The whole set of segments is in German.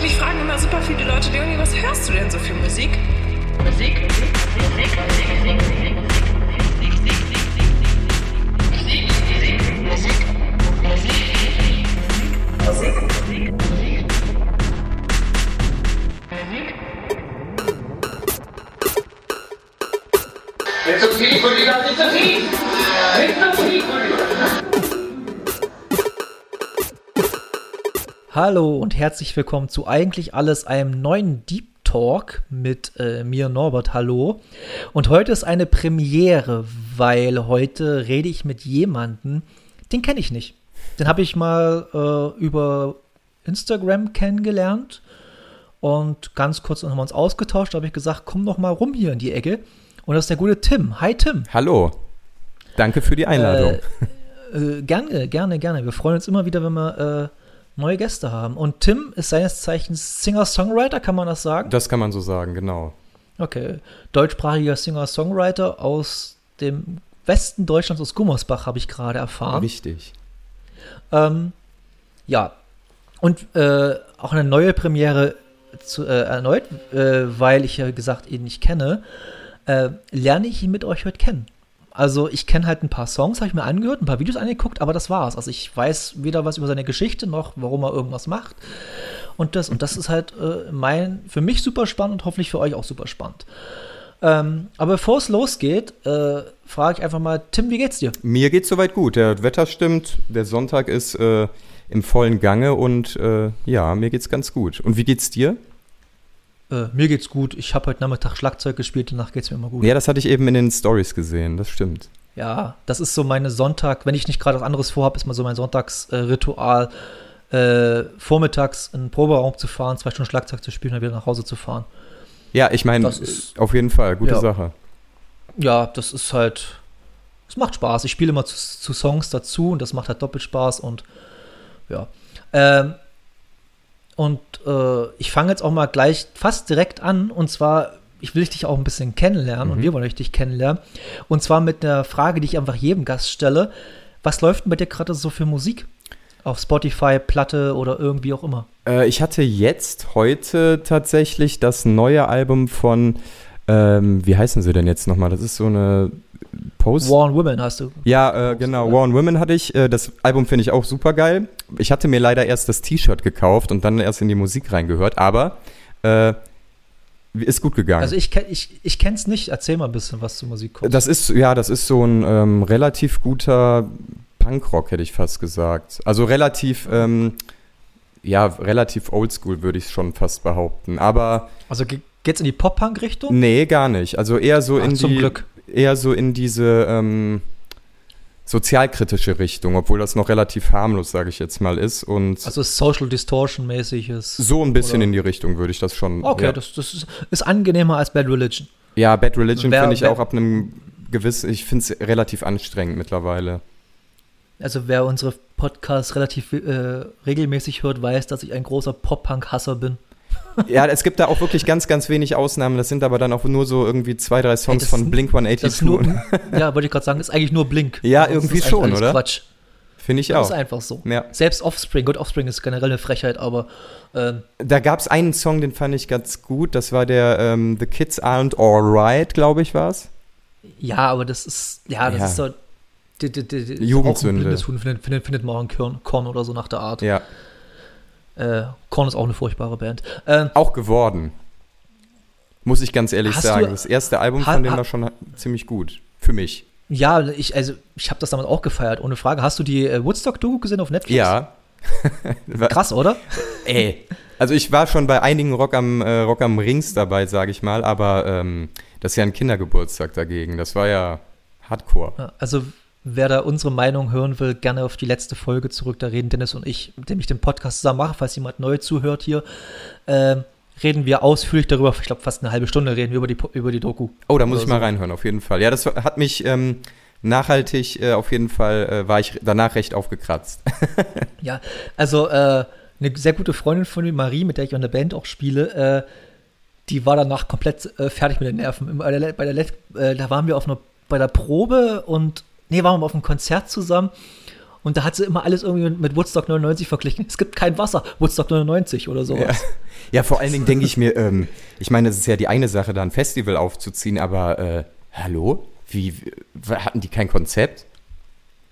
Mich fragen immer super viele Leute, Leonie, was hörst du denn so für Musik? Musik, Musik, Musik, Musik, Musik, Musik, Musik, Musik. Nicht zu viel, Kollege, nicht zu viel! Nicht zu viel, Kollege! Hallo und herzlich willkommen zu eigentlich alles einem neuen Deep Talk mit äh, mir Norbert. Hallo. Und heute ist eine Premiere, weil heute rede ich mit jemandem, den kenne ich nicht. Den habe ich mal äh, über Instagram kennengelernt und ganz kurz haben wir uns ausgetauscht. Da habe ich gesagt, komm noch mal rum hier in die Ecke. Und das ist der gute Tim. Hi Tim. Hallo. Danke für die Einladung. Äh, äh, gerne, gerne, gerne. Wir freuen uns immer wieder, wenn wir äh, neue Gäste haben. Und Tim ist seines Zeichens Singer-Songwriter, kann man das sagen? das kann man so sagen, genau. Okay. Deutschsprachiger Singer-Songwriter aus dem Westen Deutschlands, aus Gummersbach, habe ich gerade erfahren. Richtig. Ähm, ja. Und äh, auch eine neue Premiere zu, äh, erneut, äh, weil ich ja gesagt ihn nicht kenne, äh, lerne ich ihn mit euch heute kennen. Also ich kenne halt ein paar Songs, habe ich mir angehört, ein paar Videos angeguckt, aber das war's. Also ich weiß weder was über seine Geschichte noch, warum er irgendwas macht. Und das, und das ist halt äh, mein, für mich super spannend und hoffentlich für euch auch super spannend. Ähm, aber bevor es losgeht, äh, frage ich einfach mal, Tim, wie geht's dir? Mir geht's soweit gut. Der Wetter stimmt, der Sonntag ist äh, im vollen Gange und äh, ja, mir geht's ganz gut. Und wie geht's dir? Äh, mir geht's gut. Ich habe heute Nachmittag Schlagzeug gespielt, danach geht's mir immer gut. Ja, das hatte ich eben in den Stories gesehen, das stimmt. Ja, das ist so meine Sonntag, wenn ich nicht gerade was anderes vorhabe, ist mal so mein Sonntagsritual, äh, vormittags in den Proberaum zu fahren, zwei Stunden Schlagzeug zu spielen und dann wieder nach Hause zu fahren. Ja, ich meine, ist- auf jeden Fall, gute Ja. Sache. Ja, das ist halt, es macht Spaß. Ich spiele immer zu, zu Songs dazu und das macht halt doppelt Spaß und ja. Ähm, und äh, ich fange jetzt auch mal gleich fast direkt an und zwar, ich will dich auch ein bisschen kennenlernen und Mhm. wir wollen dich kennenlernen. Und zwar mit einer Frage, die ich einfach jedem Gast stelle. Was läuft denn bei dir gerade so für Musik? Auf Spotify, Platte oder irgendwie auch immer? Äh, ich hatte jetzt heute tatsächlich das neue Album von, ähm, wie heißen sie denn jetzt nochmal? Das ist so eine Post. War on Women hast du. Ja, äh, genau. War on Women hatte ich. Äh, das Album finde ich auch super geil. Ich hatte mir leider erst das T-Shirt gekauft und dann erst in die Musik reingehört, aber äh, ist gut gegangen. Also ich, ich, ich kenne es nicht. Erzähl mal ein bisschen was zur Musik kommt. das ist, ja, das ist so ein ähm, relativ guter Punkrock, hätte ich fast gesagt. Also relativ, ähm, ja, relativ oldschool, würde ich schon fast behaupten. Aber Also ge geht's in die Pop-Punk-Richtung? nee, gar nicht. Also eher so Ach, in die, Glück. eher so in diese ähm, sozialkritische Richtung, obwohl das noch relativ harmlos, sage ich jetzt mal, ist. Und Also Social Distortion-mäßiges. so ein bisschen oder- in die Richtung würde ich das schon. Okay, ja. das, das ist, ist angenehmer als Bad Religion. ja, Bad Religion finde ich wer- auch ab einem gewissen, ich finde es relativ anstrengend mittlerweile. Also wer unsere Podcasts relativ äh, regelmäßig hört, weiß, dass ich ein großer Pop-Punk-Hasser bin. Ja, es gibt da auch wirklich ganz, ganz wenig Ausnahmen. Das sind aber dann auch nur so irgendwie zwei, drei Songs das von ist- Blink Das ist 182. nur, ja, wollte ich gerade sagen, ist eigentlich nur Blink. Ja, Das irgendwie ist schon, oder? Quatsch. Finde ich Das ist auch. einfach so. Ja. Selbst Offspring, gut, Offspring ist generell eine Frechheit, aber ähm, Da gab es einen Song, den fand ich ganz gut. Das war der ähm, The Kids Aren't Alright, glaube ich, war es. ja, aber das ist, ja, das Ja. ist so. Die, die, die, Jugendsünde. Auch ein blindes Huhn findet, findet, findet man auch in Korn, Korn oder so nach der Art. Ja, Äh, Korn ist auch eine furchtbare Band. Ähm, auch geworden. Muss ich ganz ehrlich sagen. du- das erste Album ha- von denen ha- war schon ziemlich gut. Für mich. ja, ich, also, ich habe das damals auch gefeiert, ohne Frage. Hast du die äh, Woodstock-Doku gesehen auf Netflix? Ja. Krass, oder? Ey. Also ich war schon bei einigen Rock am, äh, Rock am Rings dabei, sage ich mal, aber ähm, das ist ja ein Kindergeburtstag dagegen. Das war ja Hardcore. Also, wer da unsere Meinung hören will, gerne auf die letzte Folge zurück. Da reden Dennis und ich, mit dem ich den Podcast zusammen mache, falls jemand neu zuhört hier, ähm, reden wir ausführlich darüber. Ich glaube, fast eine halbe Stunde reden wir über die, über die Doku. Oh, da muss Oder ich mal so. reinhören, auf jeden Fall. Ja, das hat mich ähm, nachhaltig, äh, auf jeden Fall, äh, war ich danach recht aufgekratzt. Ja, also äh, eine sehr gute Freundin von mir, Marie, mit der ich in der Band auch spiele, äh, die war danach komplett äh, fertig mit den Nerven. Bei der, bei der, Let- äh, da waren wir auf einer, bei der Probe und, nee, waren wir auf einem Konzert zusammen Und da hat sie immer alles irgendwie mit Woodstock 99 verglichen. Es gibt kein Wasser, Woodstock 99 oder sowas. Ja. ja, vor allen Dingen denke ich mir, ähm, ich meine, das ist ja die eine Sache, da ein Festival aufzuziehen, aber äh, hallo? Wie, hatten die kein Konzept?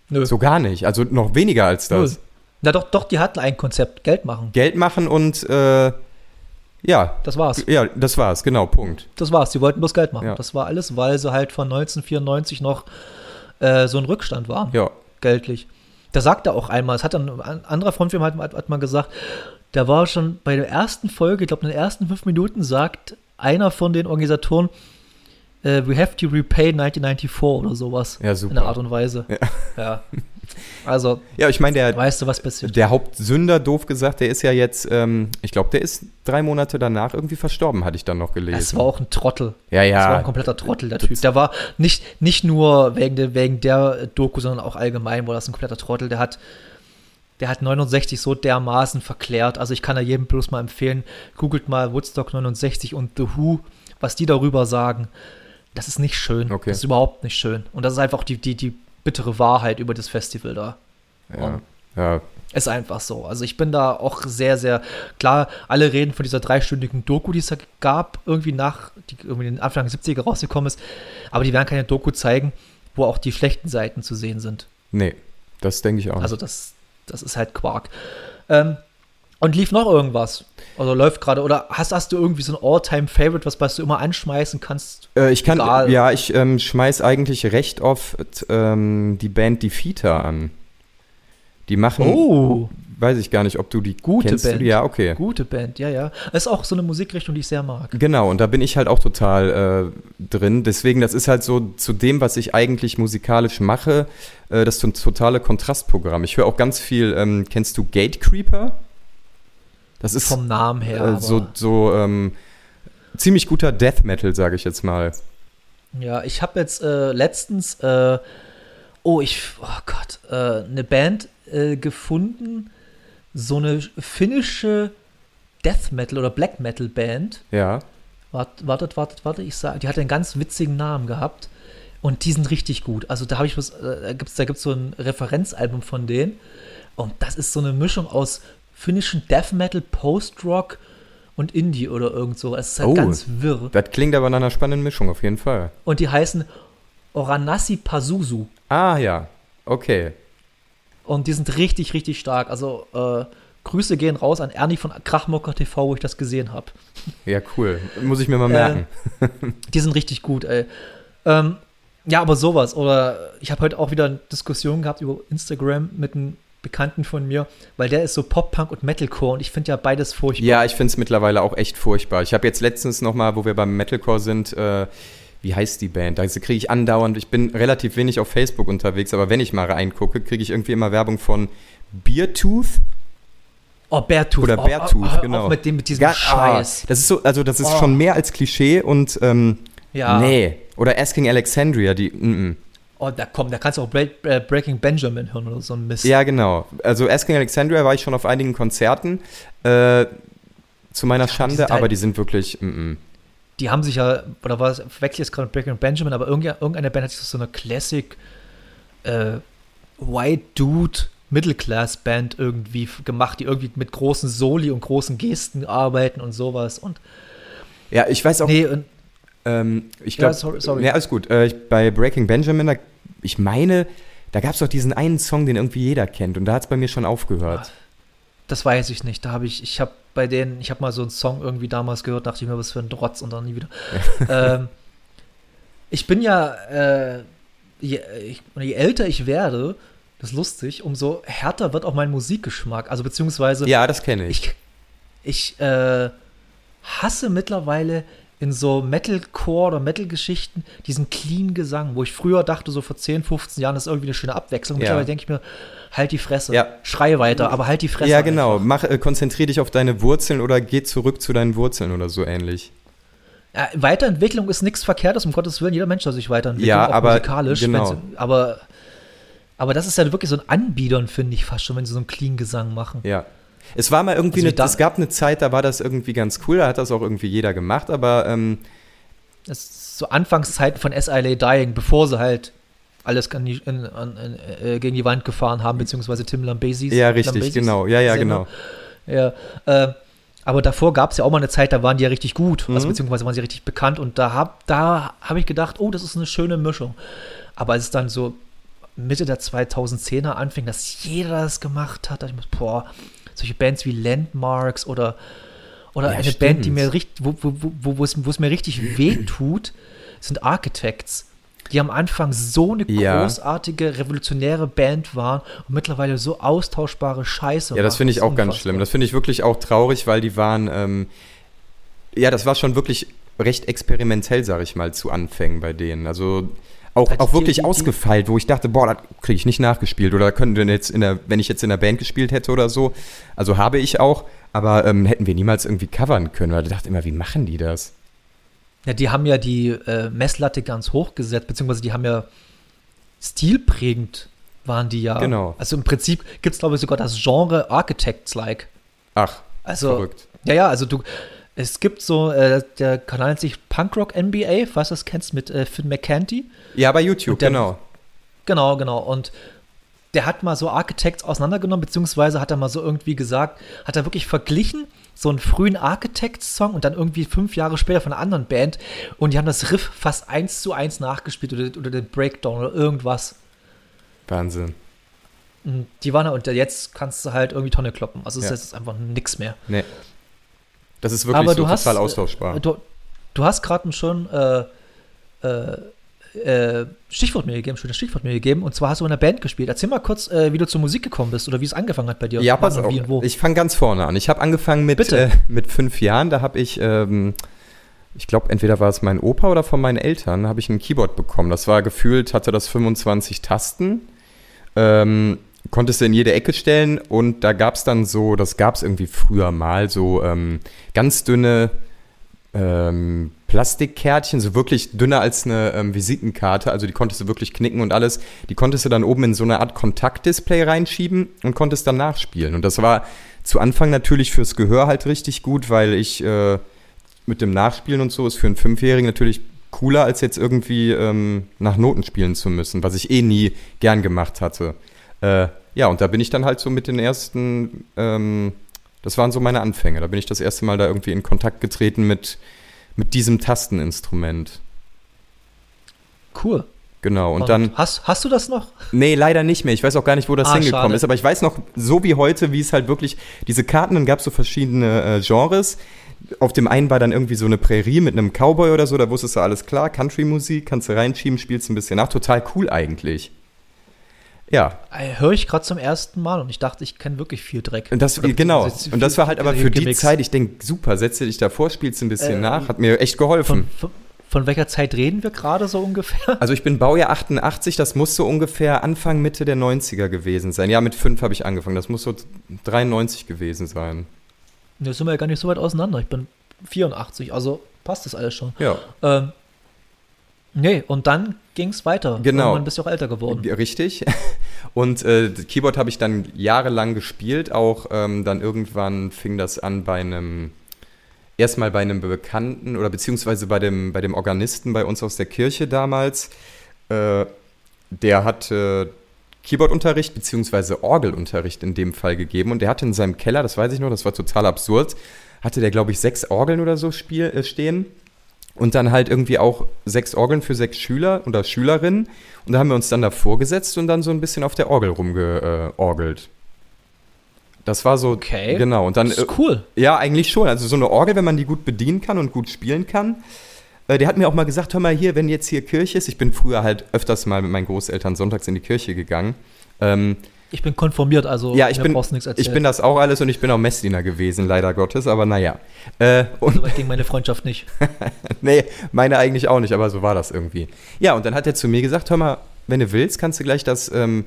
Nö. So gar nicht. Also noch weniger als das. Null. Na doch, doch, die hatten ein Konzept, Geld machen. Geld machen und äh, ja. Das war's. Ja, das war's, genau, Punkt. Das war's. Die wollten bloß Geld machen. Ja. Das war alles, weil sie halt von 1994 noch äh, so ein Rückstand waren. Ja. Geldlich. Da sagt er auch einmal, es hat dann ein anderer Frontfilm hat, hat, hat mal gesagt, da war schon bei der ersten Folge, ich glaube in den ersten fünf Minuten, sagt einer von den Organisatoren, äh, we have to repay 1994 oder sowas. Ja, super. In der Art und Weise. Ja. ja. Also, Ja, ich meine, der, weißt du, was passiert? der Hauptsünder, doof gesagt, der ist ja jetzt, ähm, ich glaube, der ist drei Monate danach irgendwie verstorben, hatte ich dann noch gelesen. Es war auch ein Trottel. ja, Das war ja. ein kompletter Trottel, der Typ. Der war nicht, nicht nur wegen der, wegen der Doku, sondern auch allgemein war das ein kompletter Trottel. Der hat, der hat 69 so dermaßen verklärt. Also ich kann da jedem bloß mal empfehlen, googelt mal Woodstock 69 und The Who, was die darüber sagen. Das ist nicht schön. Okay. Das ist überhaupt nicht schön. Und das ist einfach die, die, die bittere Wahrheit über das Festival da. ja. ja. Ist einfach so. Also ich bin da auch sehr, sehr klar. Alle reden von dieser dreistündigen Doku, die es da gab, irgendwie nach, die irgendwie in den Anfang der 70er rausgekommen ist. Aber die werden keine Doku zeigen, wo auch die schlechten Seiten zu sehen sind. Nee, das denke ich auch. Also das, das ist halt Quark. Ähm, und lief noch irgendwas? Also läuft gerade, oder hast, hast du irgendwie so ein All-Time-Favorite, was, was du immer anschmeißen kannst? Äh, ich kann, Egal. ja, ich ähm, schmeiß eigentlich recht oft ähm, die Band Defeater an. Die machen, Oh, weiß ich gar nicht, ob du die Gute kennst. Band. Ja, okay. gute Band, ja, ja. Das ist auch so eine Musikrichtung, die ich sehr mag. Genau, und da bin ich halt auch total äh, drin. Deswegen, das ist halt so zu dem, was ich eigentlich musikalisch mache, äh, das ist so ein totale Kontrastprogramm. Ich höre auch ganz viel, ähm, kennst du Gatecreeper? Das ist Vom Namen her. äh, so, so ähm, ziemlich guter Death Metal, sage ich jetzt mal. Ja, ich habe jetzt äh, letztens, äh, oh, ich, oh Gott, äh, eine Band äh, gefunden, so eine finnische Death Metal oder Black Metal Band. Ja. Wart, wartet, wartet, wartet, ich sag, die hat einen ganz witzigen Namen gehabt und die sind richtig gut. Also da habe ich was, äh, da gibt's, da gibt's so ein Referenzalbum von denen und das ist so eine Mischung aus finnischen Death Metal, Post-Rock und Indie oder irgend so. Es ist halt Oh. ganz wirr. Das klingt aber nach einer spannenden Mischung, auf jeden Fall. Und die heißen Oranassi Pazuzu. Ah, ja. Okay. Und die sind richtig, richtig stark. Also äh, Grüße gehen raus an Ernie von Krachmocker TV, wo ich das gesehen habe. Ja, cool. Muss ich mir mal Äh, merken. Die sind richtig gut, ey. Ähm, ja, aber sowas. Oder ich habe heute auch wieder eine Diskussion gehabt über Instagram mit einem Bekannten von mir, weil der ist so Pop-Punk und Metalcore und ich finde ja beides furchtbar. Ja, ich finde es mittlerweile auch echt furchtbar. Ich habe jetzt letztens noch mal, wo wir beim Metalcore sind, äh, wie heißt die Band? Da kriege ich andauernd, ich bin relativ wenig auf Facebook unterwegs, aber wenn ich mal reingucke, kriege ich irgendwie immer Werbung von Beartooth. Oh, Beartooth. Oder oh, Beartooth, oh, oh, genau. Auch mit, dem, mit diesem Ga- Scheiß. Ah, das ist so, also das ist Oh. schon mehr als Klischee und ähm, Ja. nee. Oder Asking Alexandria, die. Mm -mm. Oh, da komm, da kannst du auch Break, äh, Breaking Benjamin hören oder so ein Mist. Ja, genau. Also Asking Alexandria war ich schon auf einigen Konzerten. Äh, zu meiner die Schande, halt- aber die sind wirklich. Mm -mm. die haben sich ja, oder war es, verwechsel ich jetzt gerade Breaking Benjamin, aber irgendeine, Band hat sich so eine Classic äh, White Dude Middle-Class Band irgendwie gemacht, die irgendwie mit großen Soli und großen Gesten arbeiten und sowas. Und Ja, ich weiß auch. nee, und, Ähm, ich Ja, glaube, sorry, sorry. Ja, alles gut. Äh, ich, bei Breaking Benjamin, da, ich meine, da gab es doch diesen einen Song, den irgendwie jeder kennt. Und da hat es bei mir schon aufgehört. das weiß ich nicht. Da habe ich, ich habe bei denen, ich habe mal so einen Song irgendwie damals gehört, dachte ich mir, was für ein Drotz und dann nie wieder. ähm, ich bin ja, äh, je, ich, je älter ich werde, das ist lustig, umso härter wird auch mein Musikgeschmack. Also beziehungsweise Ja, das kenne ich. ich, ich äh, hasse mittlerweile in so Metalcore oder Metal-Geschichten diesen clean Gesang, wo ich früher dachte, so vor 10, 15 Jahren, das ist irgendwie eine schöne Abwechslung. Ja. Mittlerweile denke ich mir, halt die Fresse, Ja. schrei weiter, aber halt die Fresse. Ja, genau. Mach, äh, konzentrier dich auf deine Wurzeln oder geh zurück zu deinen Wurzeln oder so ähnlich. Ja, Weiterentwicklung ist nichts Verkehrtes, um Gottes Willen. Jeder Mensch soll sich weiterentwickeln, Ja, auch aber musikalisch. genau. Aber, aber das ist ja wirklich so ein Anbiedern, finde ich fast schon, wenn sie so einen clean Gesang machen. Ja. Es war mal irgendwie, Also eine, es gab eine Zeit, da war das irgendwie ganz cool, da hat das auch irgendwie jeder gemacht, aber ähm, Das ist so Anfangszeiten von SILA Dying, bevor sie halt alles in, an, in, äh, gegen die Wand gefahren haben, beziehungsweise Tim Lambesis. Ja, richtig, Lambesis genau. Ja, ja, genau. Ja, äh, aber davor gab es ja auch mal eine Zeit, da waren die ja richtig gut, also Mhm. beziehungsweise waren sie richtig bekannt und da habe da hab ich gedacht, oh, das ist eine schöne Mischung. Aber als es dann so Mitte der 2010er anfing, dass jeder das gemacht hat, da dachte ich mir, boah, solche Bands wie Landmarks oder, oder Ja, eine Band, die stimmt. mir richtig, wo, wo, wo, wo, es, wo es mir richtig weh tut, sind Architects. Die am Anfang so eine Ja. großartige, revolutionäre Band waren und mittlerweile so austauschbare Scheiße. Ja, das finde ich auch ganz unfassbar. schlimm. Das finde ich wirklich auch traurig, weil die waren, ähm, ja, das war schon wirklich recht experimentell, sag ich mal, zu Anfängen bei denen. Also auch, auch wirklich die- die- ausgefeilt, wo ich dachte, boah, das kriege ich nicht nachgespielt oder könnte denn jetzt in der, wenn ich jetzt in der Band gespielt hätte oder so, also habe ich auch, aber ähm, hätten wir niemals irgendwie covern können, weil ich dachte immer, wie machen die das? Ja, die haben ja die äh, Messlatte ganz hoch gesetzt, beziehungsweise die haben ja stilprägend waren die ja. Genau. Also im Prinzip gibt es, glaube ich, sogar das Genre Architects-like. Ach, Also, verrückt. ja, ja, also du, es gibt so, äh, der Kanal nennt sich Punkrock NBA, falls du das kennst, mit äh, Finn McCanty. Ja, bei YouTube, der- genau. Genau, genau. Und der hat mal so Architects auseinandergenommen, beziehungsweise hat er mal so irgendwie gesagt, hat er wirklich verglichen, so einen frühen Architects-Song und dann irgendwie fünf Jahre später von einer anderen Band und die haben das Riff fast eins zu eins nachgespielt oder, oder den Breakdown oder irgendwas. Wahnsinn. Und die waren da und jetzt kannst du halt irgendwie Tonne kloppen. Also es Ja. ist jetzt einfach nix mehr. Nee. Das ist wirklich Aber so du hast, total äh, austauschbar. Du, du hast gerade schon äh, äh, äh, Stichwort mir gegeben, schönes Stichwort mir gegeben. Und zwar hast du in einer Band gespielt. Erzähl mal kurz, äh, wie du zur Musik gekommen bist oder wie es angefangen hat bei dir. Ja, pass auf. Wie und wo. Ich fange ganz vorne an. Ich habe angefangen mit, Bitte. äh, mit fünf Jahren. Da habe ich, ähm, ich glaube, entweder war es mein Opa oder von meinen Eltern, habe ich ein Keyboard bekommen. Das war gefühlt, hatte das 25 Tasten. Ähm, konntest du in jede Ecke stellen und da gab es dann so, das gab es irgendwie früher mal, so ähm, ganz dünne ähm, Plastikkärtchen, so wirklich dünner als eine ähm, Visitenkarte, also die konntest du wirklich knicken und alles. Die konntest du dann oben in so eine Art Kontaktdisplay reinschieben und konntest dann nachspielen. Und das war zu Anfang natürlich fürs Gehör halt richtig gut, weil ich äh, mit dem Nachspielen und so ist für einen Fünfjährigen natürlich cooler, als jetzt irgendwie ähm, nach Noten spielen zu müssen, was ich eh nie gern gemacht hatte. Äh, ja, und da bin ich dann halt so mit den ersten, ähm, das waren so meine Anfänge. Da bin ich das erste Mal da irgendwie in Kontakt getreten mit, mit diesem Tasteninstrument. cool. Genau, und, dann, Hast, hast du das noch? nee, leider nicht mehr. Ich weiß auch gar nicht, wo das Ah, hingekommen schade. ist, aber ich weiß noch, so wie heute, wie es halt wirklich, diese Karten, dann gab es so verschiedene äh, Genres. Auf dem einen war dann irgendwie so eine Prärie mit einem Cowboy oder so, da wusstest du alles klar, Country-Musik, kannst du reinschieben, spielst ein bisschen nach, total cool eigentlich. Ja, Äh, Höre ich gerade zum ersten Mal und ich dachte, ich kenne wirklich viel Dreck. Und das, Oder genau. Und das war halt aber für die. Zeit, ich denke, super, setze dich davor, spielst ein bisschen Äh, nach, hat mir echt geholfen. Von, von, von welcher Zeit reden wir gerade so ungefähr? Also ich bin Baujahr 88, das muss so ungefähr Anfang, Mitte der 90er gewesen sein. Ja, mit fünf habe ich angefangen, das muss so 93 gewesen sein. Da sind wir ja gar nicht so weit auseinander. Ich bin 84, also passt das alles schon. Ja, Ähm, nee, und dann ging es weiter. Genau. Irgendwann bist du auch älter geworden. richtig. Und äh, Keyboard habe ich dann jahrelang gespielt, auch ähm, dann irgendwann fing das an bei einem, erstmal bei einem Bekannten oder beziehungsweise bei dem, bei dem Organisten bei uns aus der Kirche damals. Äh, der hatte Keyboardunterricht beziehungsweise Orgelunterricht in dem Fall gegeben und der hatte in seinem Keller, das weiß ich noch, das war total absurd, hatte der glaube ich sechs Orgeln oder so spiel, äh, stehen und dann halt irgendwie auch sechs Orgeln für sechs Schüler oder Schülerinnen und da haben wir uns dann davor gesetzt und dann so ein bisschen auf der Orgel rumgeorgelt. Das war so, Okay. genau. Und dann, Das ist cool. ja, eigentlich schon. Also so eine Orgel, wenn man die gut bedienen kann und gut spielen kann. Äh, der hat mir auch mal gesagt, hör mal hier, wenn jetzt hier Kirche ist, ich bin früher halt öfters mal mit meinen Großeltern sonntags in die Kirche gegangen. Ähm, Ich bin konformiert, also ja, ich bin, brauchst nichts erzählen. ich bin das auch alles und ich bin auch Messdiener gewesen, leider Gottes, aber naja. Äh, und So weit ging meine Freundschaft nicht. nee, meine eigentlich auch nicht, aber so war das irgendwie. Ja, und dann hat er zu mir gesagt, hör mal, wenn du willst, kannst du gleich das, ähm,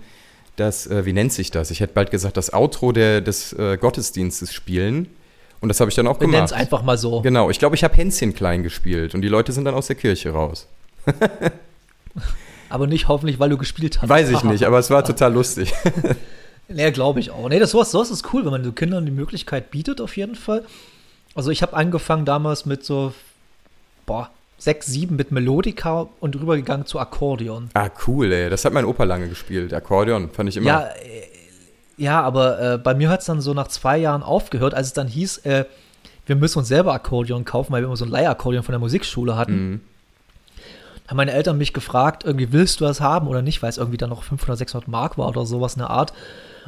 das äh, wie nennt sich das? Ich hätte bald gesagt, das Outro der, des äh, Gottesdienstes spielen. Und das habe ich dann auch Wir nennen es gemacht. einfach mal so. Genau, ich glaube, ich habe Hänschen klein gespielt und die Leute sind dann aus der Kirche raus. Aber nicht hoffentlich, weil du gespielt hast. Weiß ich nicht, aber es war total lustig. Nee, glaube ich auch. Nee, das sowas, sowas ist cool, wenn man so Kindern die Möglichkeit bietet, auf jeden Fall. Also ich habe angefangen damals mit so, boah, 6, 7 mit Melodika und rübergegangen zu Akkordeon. Ah, cool, ey. Das hat mein Opa lange gespielt. Akkordeon fand ich immer. Ja, äh, ja, aber äh, bei mir hat es dann so nach zwei Jahren aufgehört, als es dann hieß, äh, wir müssen uns selber Akkordeon kaufen, weil wir immer so ein Leihakkordeon von der Musikschule hatten. Mhm. Haben meine Eltern mich gefragt, irgendwie willst du das haben oder nicht, weil es irgendwie dann noch 500, 600 Mark war oder sowas in der Art.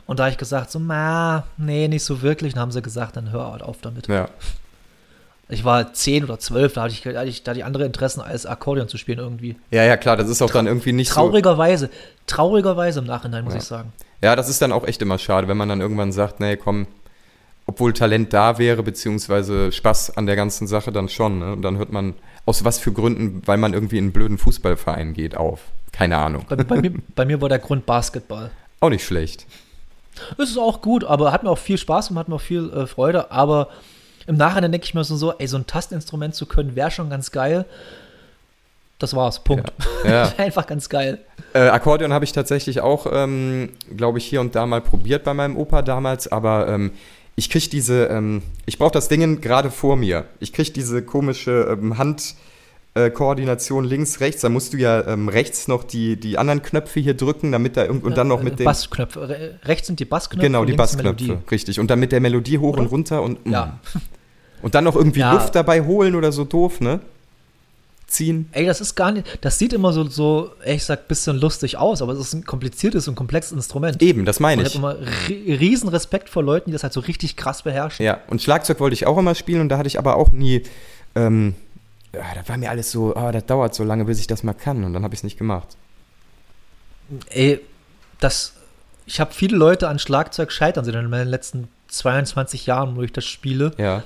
Und da habe ich gesagt, so, na, nee, nicht so wirklich. Dann haben sie gesagt, dann hör halt auf damit. Ja. Ich war 10 oder 12, da hatte ich, da hatte ich da die andere Interessen als Akkordeon zu spielen irgendwie. ja, ja, klar, das ist auch dann irgendwie nicht so. Traurigerweise, traurigerweise im Nachhinein, muss Ja. ich sagen. Ja, das ist dann auch echt immer schade, wenn man dann irgendwann sagt, nee, komm, obwohl Talent da wäre, beziehungsweise Spaß an der ganzen Sache dann schon. Ne? Und dann hört man, aus was für Gründen, weil man irgendwie in einen blöden Fußballverein geht, auf. Keine Ahnung. Bei, bei, mir, bei mir war der Grund Basketball. Auch nicht schlecht. Es ist auch gut, aber hat mir auch viel Spaß und hat mir auch viel äh, Freude. Aber im Nachhinein denke ich mir so, so, ey, so ein Tastinstrument zu können, wäre schon ganz geil. Das war's, Punkt. Ja. Einfach ganz geil. Äh, Akkordeon habe ich tatsächlich auch, ähm, glaube ich, hier und da mal probiert bei meinem Opa damals, aber ähm, ich kriege diese, ähm, ich brauche das Ding gerade vor mir. Ich kriege diese komische ähm, Handkoordination links, rechts. Da musst du ja ähm, rechts noch die, die anderen Knöpfe hier drücken, damit da und dann noch Äh, mit dem. Bassknöpfe. Re rechts sind die Bassknöpfe. Genau, die Bassknöpfe, richtig. Und dann mit der Melodie hoch Oder? und runter und mm. Ja. Und dann noch irgendwie Ja. Luft dabei holen oder so doof, ne? Ziehen. Ey, das ist gar nicht, das sieht immer so, so ehrlich gesagt, bisschen lustig aus, aber es ist ein kompliziertes und komplexes Instrument. Eben, das meine ich. ich habe immer ri- riesen Respekt vor Leuten, die das halt so richtig krass beherrschen. Ja, und Schlagzeug wollte ich auch immer spielen und da hatte ich aber auch nie, ähm, ja, da war mir alles so, ah, das dauert so lange, bis ich das mal kann und dann habe ich es nicht gemacht. Ey, das, ich habe viele Leute an Schlagzeug scheitern sehen in meinen letzten 22 Jahren, wo ich das spiele, Ja,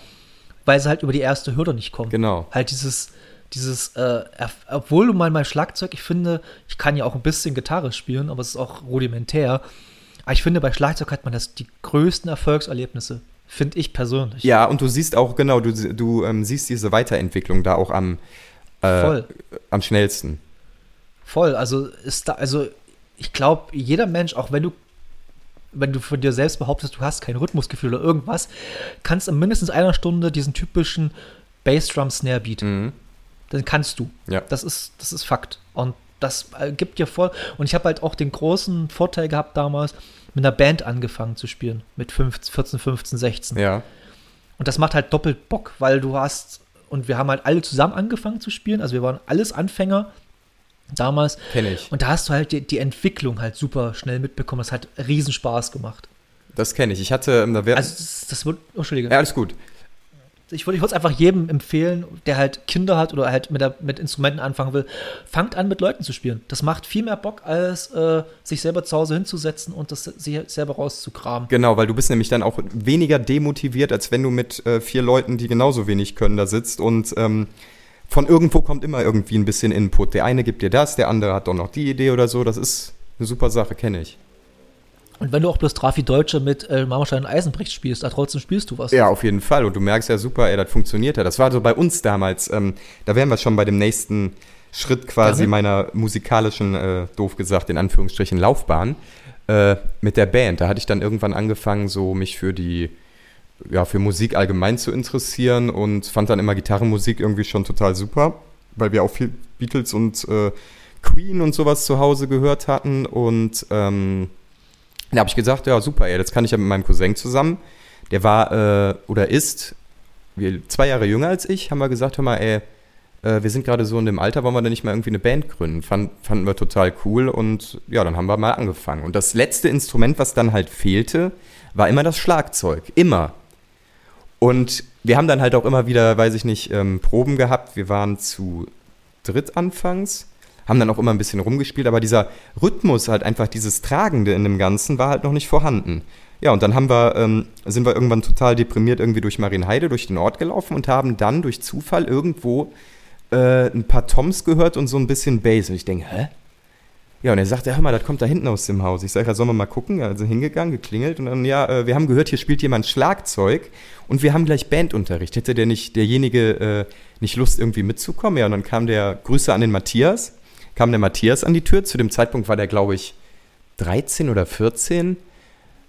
weil sie halt über die erste Hürde nicht kommen. genau. Halt dieses, dieses, äh, obwohl du mal mein Schlagzeug, ich finde, ich kann ja auch ein bisschen Gitarre spielen, aber es ist auch rudimentär. Aber ich finde, bei Schlagzeug hat man das die größten Erfolgserlebnisse, finde ich persönlich. Ja, und du siehst auch, genau, du, du ähm, siehst diese Weiterentwicklung da auch am, äh, Voll. am schnellsten. Voll, also ist da, also ich glaube, jeder Mensch, auch wenn du, wenn du von dir selbst behauptest, du hast kein Rhythmusgefühl oder irgendwas, kannst in mindestens einer Stunde diesen typischen Bassdrum-Snare-Beat. Mhm. Dann kannst du. Ja. Das ist, das ist Fakt. Und das äh, gibt dir voll. Und ich habe halt auch den großen Vorteil gehabt damals, mit einer Band angefangen zu spielen. Mit 15, 14, 15, 16. Ja, Und das macht halt doppelt Bock, weil du hast, und wir haben halt alle zusammen angefangen zu spielen. Also wir waren alles Anfänger damals. kenne ich. Und da hast du halt die, die Entwicklung halt super schnell mitbekommen. Das hat riesen Spaß gemacht. Das kenne ich. Ich hatte, ähm, da wär, Also das, das wird, oh, Entschuldige. ja, alles gut. Ich würde es einfach jedem empfehlen, der halt Kinder hat oder halt mit, der, mit Instrumenten anfangen will, fangt an mit Leuten zu spielen. Das macht viel mehr Bock, als äh, sich selber zu Hause hinzusetzen und das sich selber rauszukramen. Genau, weil du bist nämlich dann auch weniger demotiviert, als wenn du mit äh, vier Leuten, die genauso wenig können, da sitzt und ähm, von irgendwo kommt immer irgendwie ein bisschen Input. Der eine gibt dir das, der andere hat doch noch die Idee oder so. Das ist eine super Sache, kenne ich. Und wenn du auch bloß Trafi Deutsche mit äh, Marmorstein und Eisenbrecht spielst, da trotzdem spielst du was. Ja, auf jeden Fall. Und du merkst ja super, ey, das funktioniert ja. Das war so bei uns damals. Ähm, da wären wir schon bei dem nächsten Schritt quasi Gerne. meiner musikalischen, äh, doof gesagt, in Anführungsstrichen, Laufbahn äh, mit der Band. Da hatte ich dann irgendwann angefangen, so mich für die, ja, für Musik allgemein zu interessieren und fand dann immer Gitarrenmusik irgendwie schon total super, weil wir auch viel Beatles und äh, Queen und sowas zu Hause gehört hatten. Und ähm, da habe ich gesagt, ja, super, ey, das kann ich ja mit meinem Cousin zusammen. Der war äh, oder ist wir, zwei Jahre jünger als ich, haben wir gesagt, hör mal, ey, äh, wir sind gerade so in dem Alter, wollen wir denn nicht mal irgendwie eine Band gründen? Fand, fanden wir total cool und ja, dann haben wir mal angefangen. Und das letzte Instrument, was dann halt fehlte, war immer das Schlagzeug. Immer. Und wir haben dann halt auch immer wieder, weiß ich nicht, ähm, Proben gehabt. Wir waren zu dritt anfangs, haben dann auch immer ein bisschen rumgespielt, aber dieser Rhythmus, halt einfach dieses Tragende in dem Ganzen, war halt noch nicht vorhanden. Ja, und dann haben wir, ähm, sind wir irgendwann total deprimiert irgendwie durch Marienheide, durch den Ort gelaufen und haben dann durch Zufall irgendwo äh, ein paar Toms gehört und so ein bisschen Bass. Und ich denke, hä? Ja, und er sagte, hör mal, das kommt da hinten aus dem Haus. Ich sage, ja, sollen wir mal gucken? Also hingegangen, geklingelt und dann, ja, äh, wir haben gehört, hier spielt jemand Schlagzeug und wir haben gleich Bandunterricht. Hätte der nicht, derjenige äh, nicht Lust, irgendwie mitzukommen? Ja, und dann kam der, Grüße an den Matthias, kam der Matthias an die Tür. Zu dem Zeitpunkt war der, glaube ich, 13 oder 14.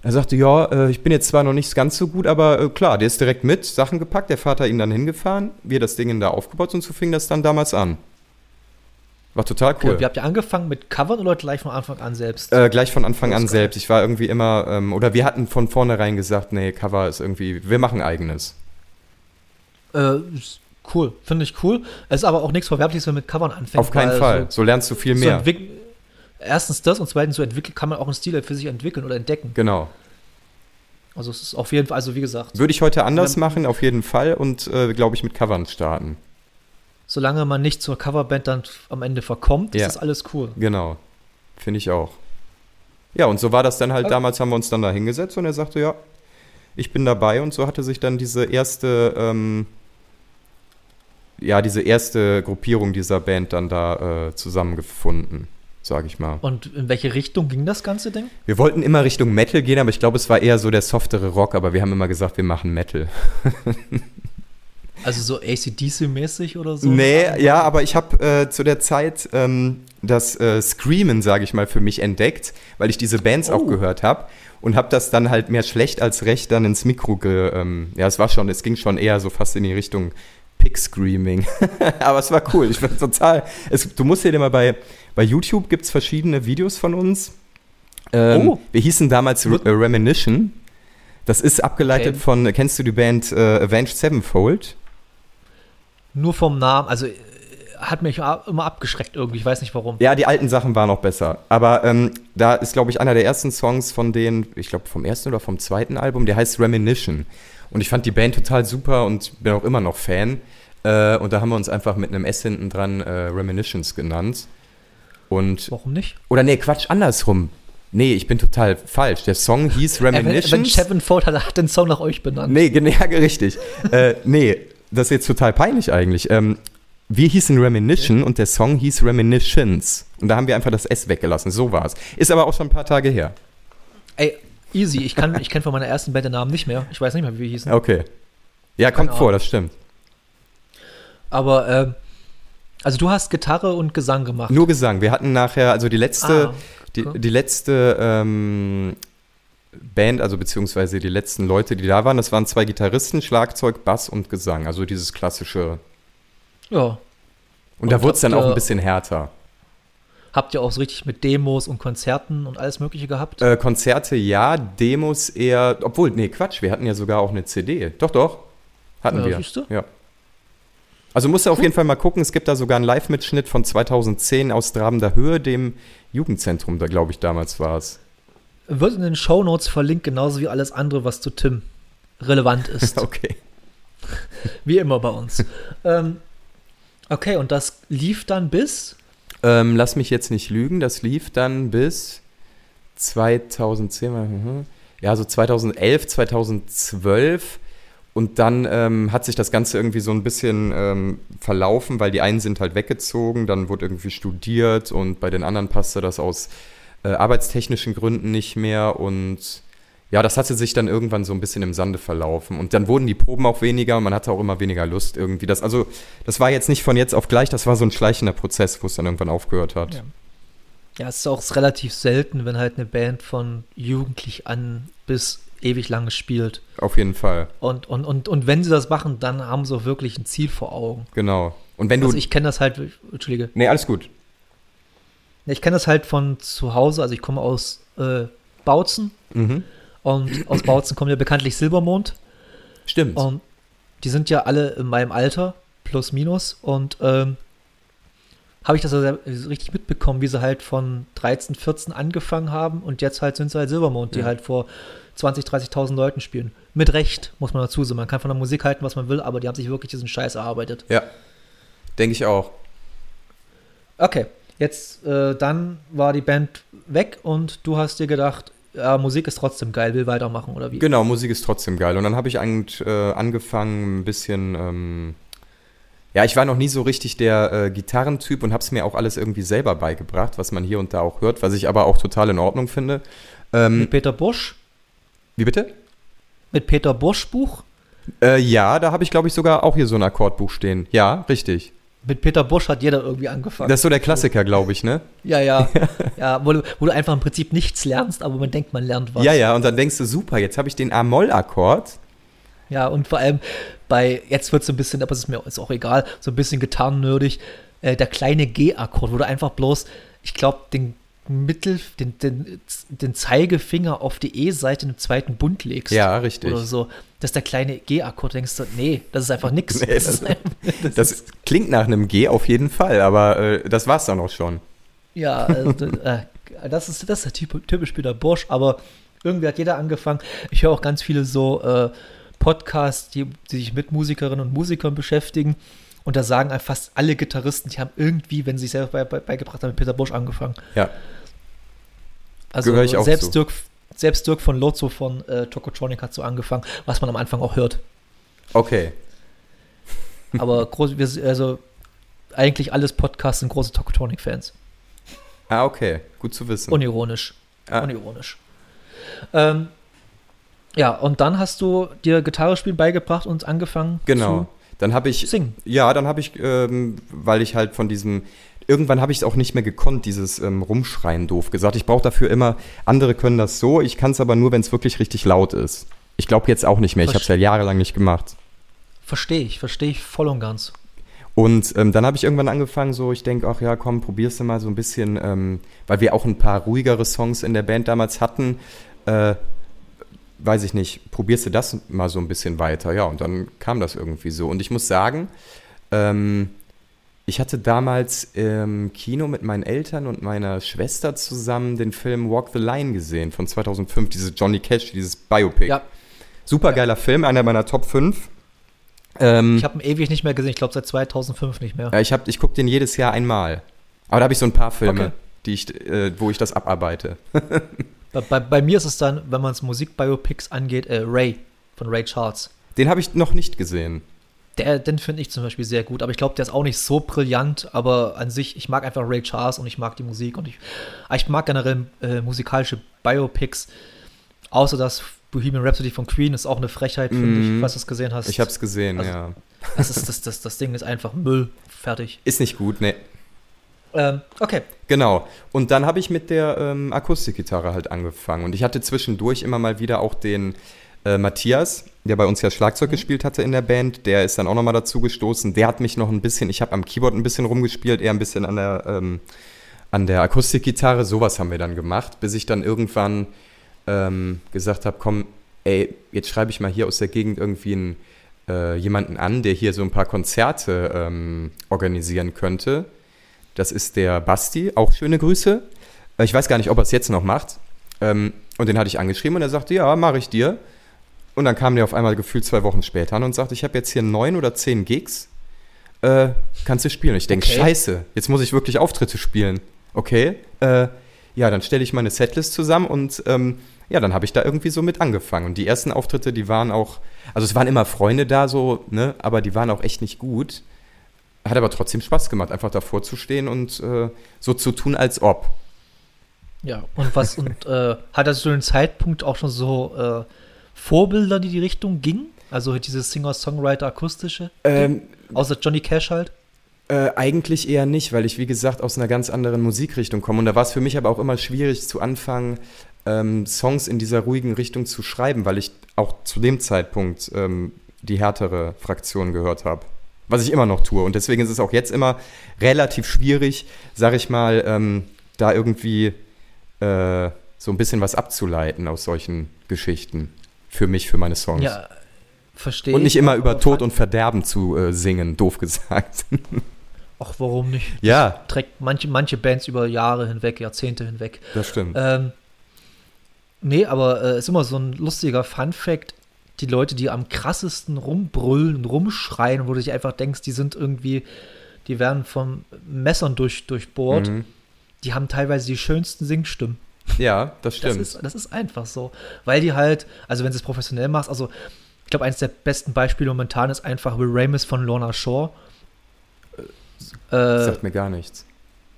Er sagte, ja, äh, ich bin jetzt zwar noch nicht ganz so gut, aber äh, klar, der ist direkt mit, Sachen gepackt, der Vater ihn dann hingefahren, wir das Ding da aufgebaut und so fing das dann damals an. War total cool. Cool. Wie habt ihr angefangen mit Covern oder gleich von Anfang an selbst? Äh, gleich von Anfang an geil. selbst. Ich war irgendwie immer, ähm, oder wir hatten von vornherein gesagt, nee, Cover ist irgendwie, wir machen eigenes. Äh, cool, finde ich cool. Es ist aber auch nichts Verwerfliches, wenn man mit Covern anfängt. Auf keinen Fall. So lernst du viel So, so mehr. entwick- Erstens das und zweitens so entwickeln kann man auch einen Stil für sich entwickeln oder entdecken. Genau. Also es ist auf jeden Fall, also wie gesagt, Würde ich heute anders Wenn- machen, auf jeden Fall. Und äh, glaube ich mit Covern starten. solange man nicht zur Coverband dann am Ende verkommt, Ja. ist das alles cool. Genau. Finde ich auch. Ja, und so war das dann halt. Okay. Damals haben wir uns dann da hingesetzt und er sagte, ja, ich bin dabei. Und so hatte sich dann diese erste, ähm, ja, diese erste Gruppierung dieser Band dann da äh, zusammengefunden, sage ich mal. Und in welche Richtung ging das ganze Ding? Wir wollten immer Richtung Metal gehen, aber ich glaube, es war eher so der softere Rock, aber wir haben immer gesagt, wir machen Metal. Also so ACDC-mäßig oder so? Nee, ja, aber ich habe äh, zu der Zeit ähm, das äh, Screamen, sage ich mal, für mich entdeckt, weil ich diese Bands auch Oh. gehört habe und habe das dann halt mehr schlecht als recht dann ins Mikro ge... Ähm, ja, es war schon, es ging schon eher so fast in die Richtung Pig Screaming. aber es war cool, ich war total... Es, du musst dir mal bei, bei YouTube gibt's verschiedene Videos von uns. Ähm, Oh. Wir hießen damals Re äh, Reminition. Das ist abgeleitet Okay. von, kennst du die Band äh, Avenged Sevenfold? Nur vom Namen, also äh, hat mich immer abgeschreckt irgendwie, ich weiß nicht warum. Ja, die alten Sachen waren noch besser. Aber ähm, da ist, glaube ich, einer der ersten Songs von denen, ich glaube vom ersten oder vom zweiten Album, der heißt Reminition. Und ich fand die Band total super und bin auch immer noch Fan. Äh, und da haben wir uns einfach mit einem S hinten dran äh, Reminitions genannt. Und, Warum nicht? oder nee, Quatsch, andersrum. Nee, ich bin total falsch. Der Song hieß Wenn Reminitions. Sevenfold hat, hat den Song nach euch benannt. Nee, gen- ja, richtig. äh, nee, das ist jetzt total peinlich eigentlich. Ähm, wir hießen Reminition und der Song hieß Reminiscence. Und da haben wir einfach das S weggelassen. So war es. Ist aber auch schon ein paar Tage her. Ey, easy, ich, kann, ich kenne von meiner ersten Band den Namen nicht mehr. Ich weiß nicht mehr, wie wir hießen. Okay. Ja, kommt vor, das stimmt. Aber, ähm, also du hast Gitarre und Gesang gemacht. Nur Gesang. Wir hatten nachher, also die letzte, Ah, die, okay. die letzte ähm, Band, also beziehungsweise die letzten Leute, die da waren, das waren zwei Gitarristen, Schlagzeug, Bass und Gesang. Also dieses klassische. Ja. Und, da Und wurde es dann auch ein bisschen härter. Habt ihr auch so richtig mit Demos und Konzerten und alles Mögliche gehabt? Äh, Konzerte ja, Demos eher. Obwohl, nee, Quatsch, wir hatten ja sogar auch eine CD. Doch, doch. Hatten Ja, wir. du? Ja. Also musst du auf jeden Fall mal gucken, es gibt da sogar einen Live-Mitschnitt von 2010 aus Drabender Höhe, dem Jugendzentrum, da glaube ich damals war es. Wird in den Shownotes verlinkt, genauso wie alles andere, was zu Tim relevant ist. Okay. Wie immer bei uns. ähm, okay, und das lief dann bis. Ähm, lass mich jetzt nicht lügen, das lief dann bis 2010, mhm. ja, so 2011, 2012. Und dann ähm, hat sich das Ganze irgendwie so ein bisschen ähm, verlaufen, weil die einen sind halt weggezogen, dann wurde irgendwie studiert und bei den anderen passte das aus äh, arbeitstechnischen Gründen nicht mehr. Und ja, das hatte sich dann irgendwann so ein bisschen im Sande verlaufen. Und dann wurden die Proben auch weniger und man hatte auch immer weniger Lust irgendwie. Das, also, das war jetzt nicht von jetzt auf gleich, das war so ein schleichender Prozess, wo es dann irgendwann aufgehört hat. Ja. Ja, es ist auch relativ selten, wenn halt eine Band von jugendlich an bis ewig lange spielt. Auf jeden Fall, Und, und, und, und wenn sie das machen, dann haben sie auch wirklich ein Ziel vor Augen. genau. Und wenn du. Also ich kenne das halt, Entschuldige, nee, alles gut. ich kenne das halt von zu Hause, also ich komme aus äh, Bautzen Mhm. Und aus Bautzen kommt ja bekanntlich Silbermond Stimmt. und die sind ja alle in meinem Alter, plus minus und ähm, habe ich das also richtig mitbekommen, wie sie halt von 13, 14 angefangen haben und jetzt halt sind sie halt Silbermond, die Ja. halt vor 20, 30.000 Leuten spielen. Mit Recht, muss man dazu sagen. Man kann von der Musik halten, was man will, aber die haben sich wirklich diesen Scheiß erarbeitet. Ja. Denke ich auch. Okay, jetzt äh, dann war die Band weg und du hast dir gedacht, ja, Musik ist trotzdem geil, will weitermachen oder wie? Genau, Musik ist trotzdem geil. Und dann habe ich eigentlich, äh, angefangen, ein bisschen. Ähm, ja, ich war noch nie so richtig der äh, Gitarrentyp und habe es mir auch alles irgendwie selber beigebracht, was man hier und da auch hört, was ich aber auch total in Ordnung finde. Ähm, Mit Peter Busch? wie bitte? Mit Peter Busch Buch? Äh, ja, da habe ich, glaube ich, sogar auch hier so ein Akkordbuch stehen. Ja, richtig. Mit Peter Busch hat jeder irgendwie angefangen. Das ist so der Klassiker, glaube ich, ne? ja, ja. ja wo, du, wo du einfach im Prinzip nichts lernst, aber man denkt, man lernt was. Ja, ja, und dann denkst du, super, jetzt habe ich den A-Moll-Akkord. Ja, und vor allem bei, jetzt wird es so ein bisschen, aber es ist mir ist auch egal, so ein bisschen gitarrennördig, äh, der kleine G-Akkord, wo du einfach bloß, ich glaube, den Mittel, den, den, den Zeigefinger auf die E-Seite im zweiten Bund legst. Ja, richtig. Oder so. Das ist der kleine G-Akkord. Denkst du, nee, das ist einfach nix. Nee, das- ist das Das ist- klingt nach einem G auf jeden Fall, aber äh, das war's dann auch schon. Ja, also, äh, das ist das ist der typ, typisch Peter Bursch, aber irgendwie hat jeder angefangen. Ich höre auch ganz viele so äh, Podcasts, die, die sich mit Musikerinnen und Musikern beschäftigen. Und da sagen fast alle Gitarristen, die haben irgendwie, wenn sie sich selber bei, bei, beigebracht haben, mit Peter Bursch angefangen. Ja, Also Gehör ich auch selbst, zu. Dirk, selbst Dirk von Lotso von äh, Tokotronic hat so angefangen, was man am Anfang auch hört. okay. Aber groß, wir, also eigentlich alles Podcasts sind große Tokotronic-Fans. Ah, okay. Gut zu wissen. Unironisch. Ah. Unironisch. Ähm, ja, und dann hast du dir Gitarre spielen beigebracht und angefangen Genau. Dann habe ich. zu singen. Ja, dann habe ich, ähm, weil ich halt von diesem. Irgendwann habe ich es auch nicht mehr gekonnt, dieses ähm, Rumschreien doof gesagt. Ich brauche dafür immer, andere können das so, ich kann es aber nur, wenn es wirklich richtig laut ist. Ich glaube jetzt auch nicht mehr, ich habe es ja jahrelang nicht gemacht. Verstehe ich, verstehe ich voll und ganz. Und ähm, dann habe ich irgendwann angefangen, so, ich denke, ach ja, komm, probierst du mal so ein bisschen, ähm, weil wir auch ein paar ruhigere Songs in der Band damals hatten, äh, weiß ich nicht, probierst du das mal so ein bisschen weiter? Ja, und dann kam das irgendwie so. Und ich muss sagen, ähm, ich hatte damals im Kino mit meinen Eltern und meiner Schwester zusammen den Film Walk the Line gesehen von 2005, dieses Johnny Cash, dieses Biopic. Ja, Super geiler Film, einer meiner Top 5. Ähm, ich habe ihn ewig nicht mehr gesehen, ich glaube seit 2005 nicht mehr. ja, ich, hab- ich gucke den jedes Jahr einmal. Aber da habe ich so ein paar Filme, Okay. die ich, äh, wo ich das abarbeite. Bei, bei, bei mir ist es dann, wenn man es Musikbiopics angeht, äh, Ray von Ray Charles. Den habe ich noch nicht gesehen. Der, den finde ich zum Beispiel sehr gut, aber ich glaube, der ist auch nicht so brillant, aber an sich, ich mag einfach Ray Charles und ich mag die Musik und ich, ich mag generell äh, musikalische Biopics, außer das Bohemian Rhapsody von Queen ist auch eine Frechheit, finde Mhm. ich, was du es gesehen hast. Ich habe es gesehen, Also- ja. das, ist, das, das, das Ding ist einfach Müll, fertig. Ist nicht gut, ne. Ähm, okay, Genau. Und dann habe ich mit der ähm, Akustikgitarre halt angefangen. Und ich hatte zwischendurch immer mal wieder auch den äh, Matthias, der bei uns ja Schlagzeug gespielt hatte in der Band. Der ist dann auch nochmal dazu gestoßen. Der hat mich noch ein bisschen, ich habe am Keyboard ein bisschen rumgespielt, eher ein bisschen an der, ähm, an der Akustikgitarre. Sowas haben wir dann gemacht, bis ich dann irgendwann ähm, gesagt habe, komm, ey, jetzt schreibe ich mal hier aus der Gegend irgendwie einen, äh, jemanden an, der hier so ein paar Konzerte ähm, organisieren könnte. Das ist der Basti, auch schöne Grüße. Äh, Ich weiß gar nicht, ob er es jetzt noch macht. Ähm, und den hatte ich angeschrieben und er sagte, ja, mache ich dir. Und dann kam der auf einmal gefühlt zwei Wochen später an und sagte, ich habe jetzt hier neun oder zehn Gigs. Äh, kannst du spielen? Und ich denke, Okay. scheiße, jetzt muss ich wirklich Auftritte spielen. Okay, äh, ja, dann stelle ich meine Setlist zusammen und ähm, ja, dann habe ich da irgendwie so mit angefangen. Und die ersten Auftritte, die waren auch, also es waren immer Freunde da so, ne, aber die waren auch echt nicht gut. Hat aber trotzdem Spaß gemacht, einfach davor zu stehen und äh, so zu tun, als ob. ja, und was, und äh, hat er zu dem Zeitpunkt auch schon so äh, Vorbilder, die die Richtung gingen? Also dieses Singer-Songwriter-akustische? Ähm, Außer Johnny Cash halt? Äh, eigentlich eher nicht, weil ich, wie gesagt, aus einer ganz anderen Musikrichtung komme. Und da war es für mich aber auch immer schwierig zu anfangen, ähm, Songs in dieser ruhigen Richtung zu schreiben, weil ich auch zu dem Zeitpunkt ähm, die härtere Fraktion gehört habe. Was ich immer noch tue. Und deswegen ist es auch jetzt immer relativ schwierig, sag ich mal, ähm, da irgendwie äh, so ein bisschen was abzuleiten aus solchen Geschichten. Für mich, für meine Songs. Ja, verstehe. und nicht ich, immer über Tod und Verderben zu äh, singen, doof gesagt. Ach, warum nicht? ja, Trägt manche, manche Bands über Jahre hinweg, Jahrzehnte hinweg. das stimmt. Ähm, nee, aber es äh, ist immer so ein lustiger Fun-Fact. Die Leute, die am krassesten rumbrüllen und rumschreien, wo du dich einfach denkst, die sind irgendwie, die werden von Messern durch, durchbohrt, Mhm. die haben teilweise die schönsten Singstimmen. Ja, das Das stimmt. ist, das ist einfach so. Weil die halt, also wenn du es professionell machst, also ich glaube, eines der besten Beispiele momentan ist einfach Will Ramis von Lorna Shore. Äh, Sagt mir gar nichts.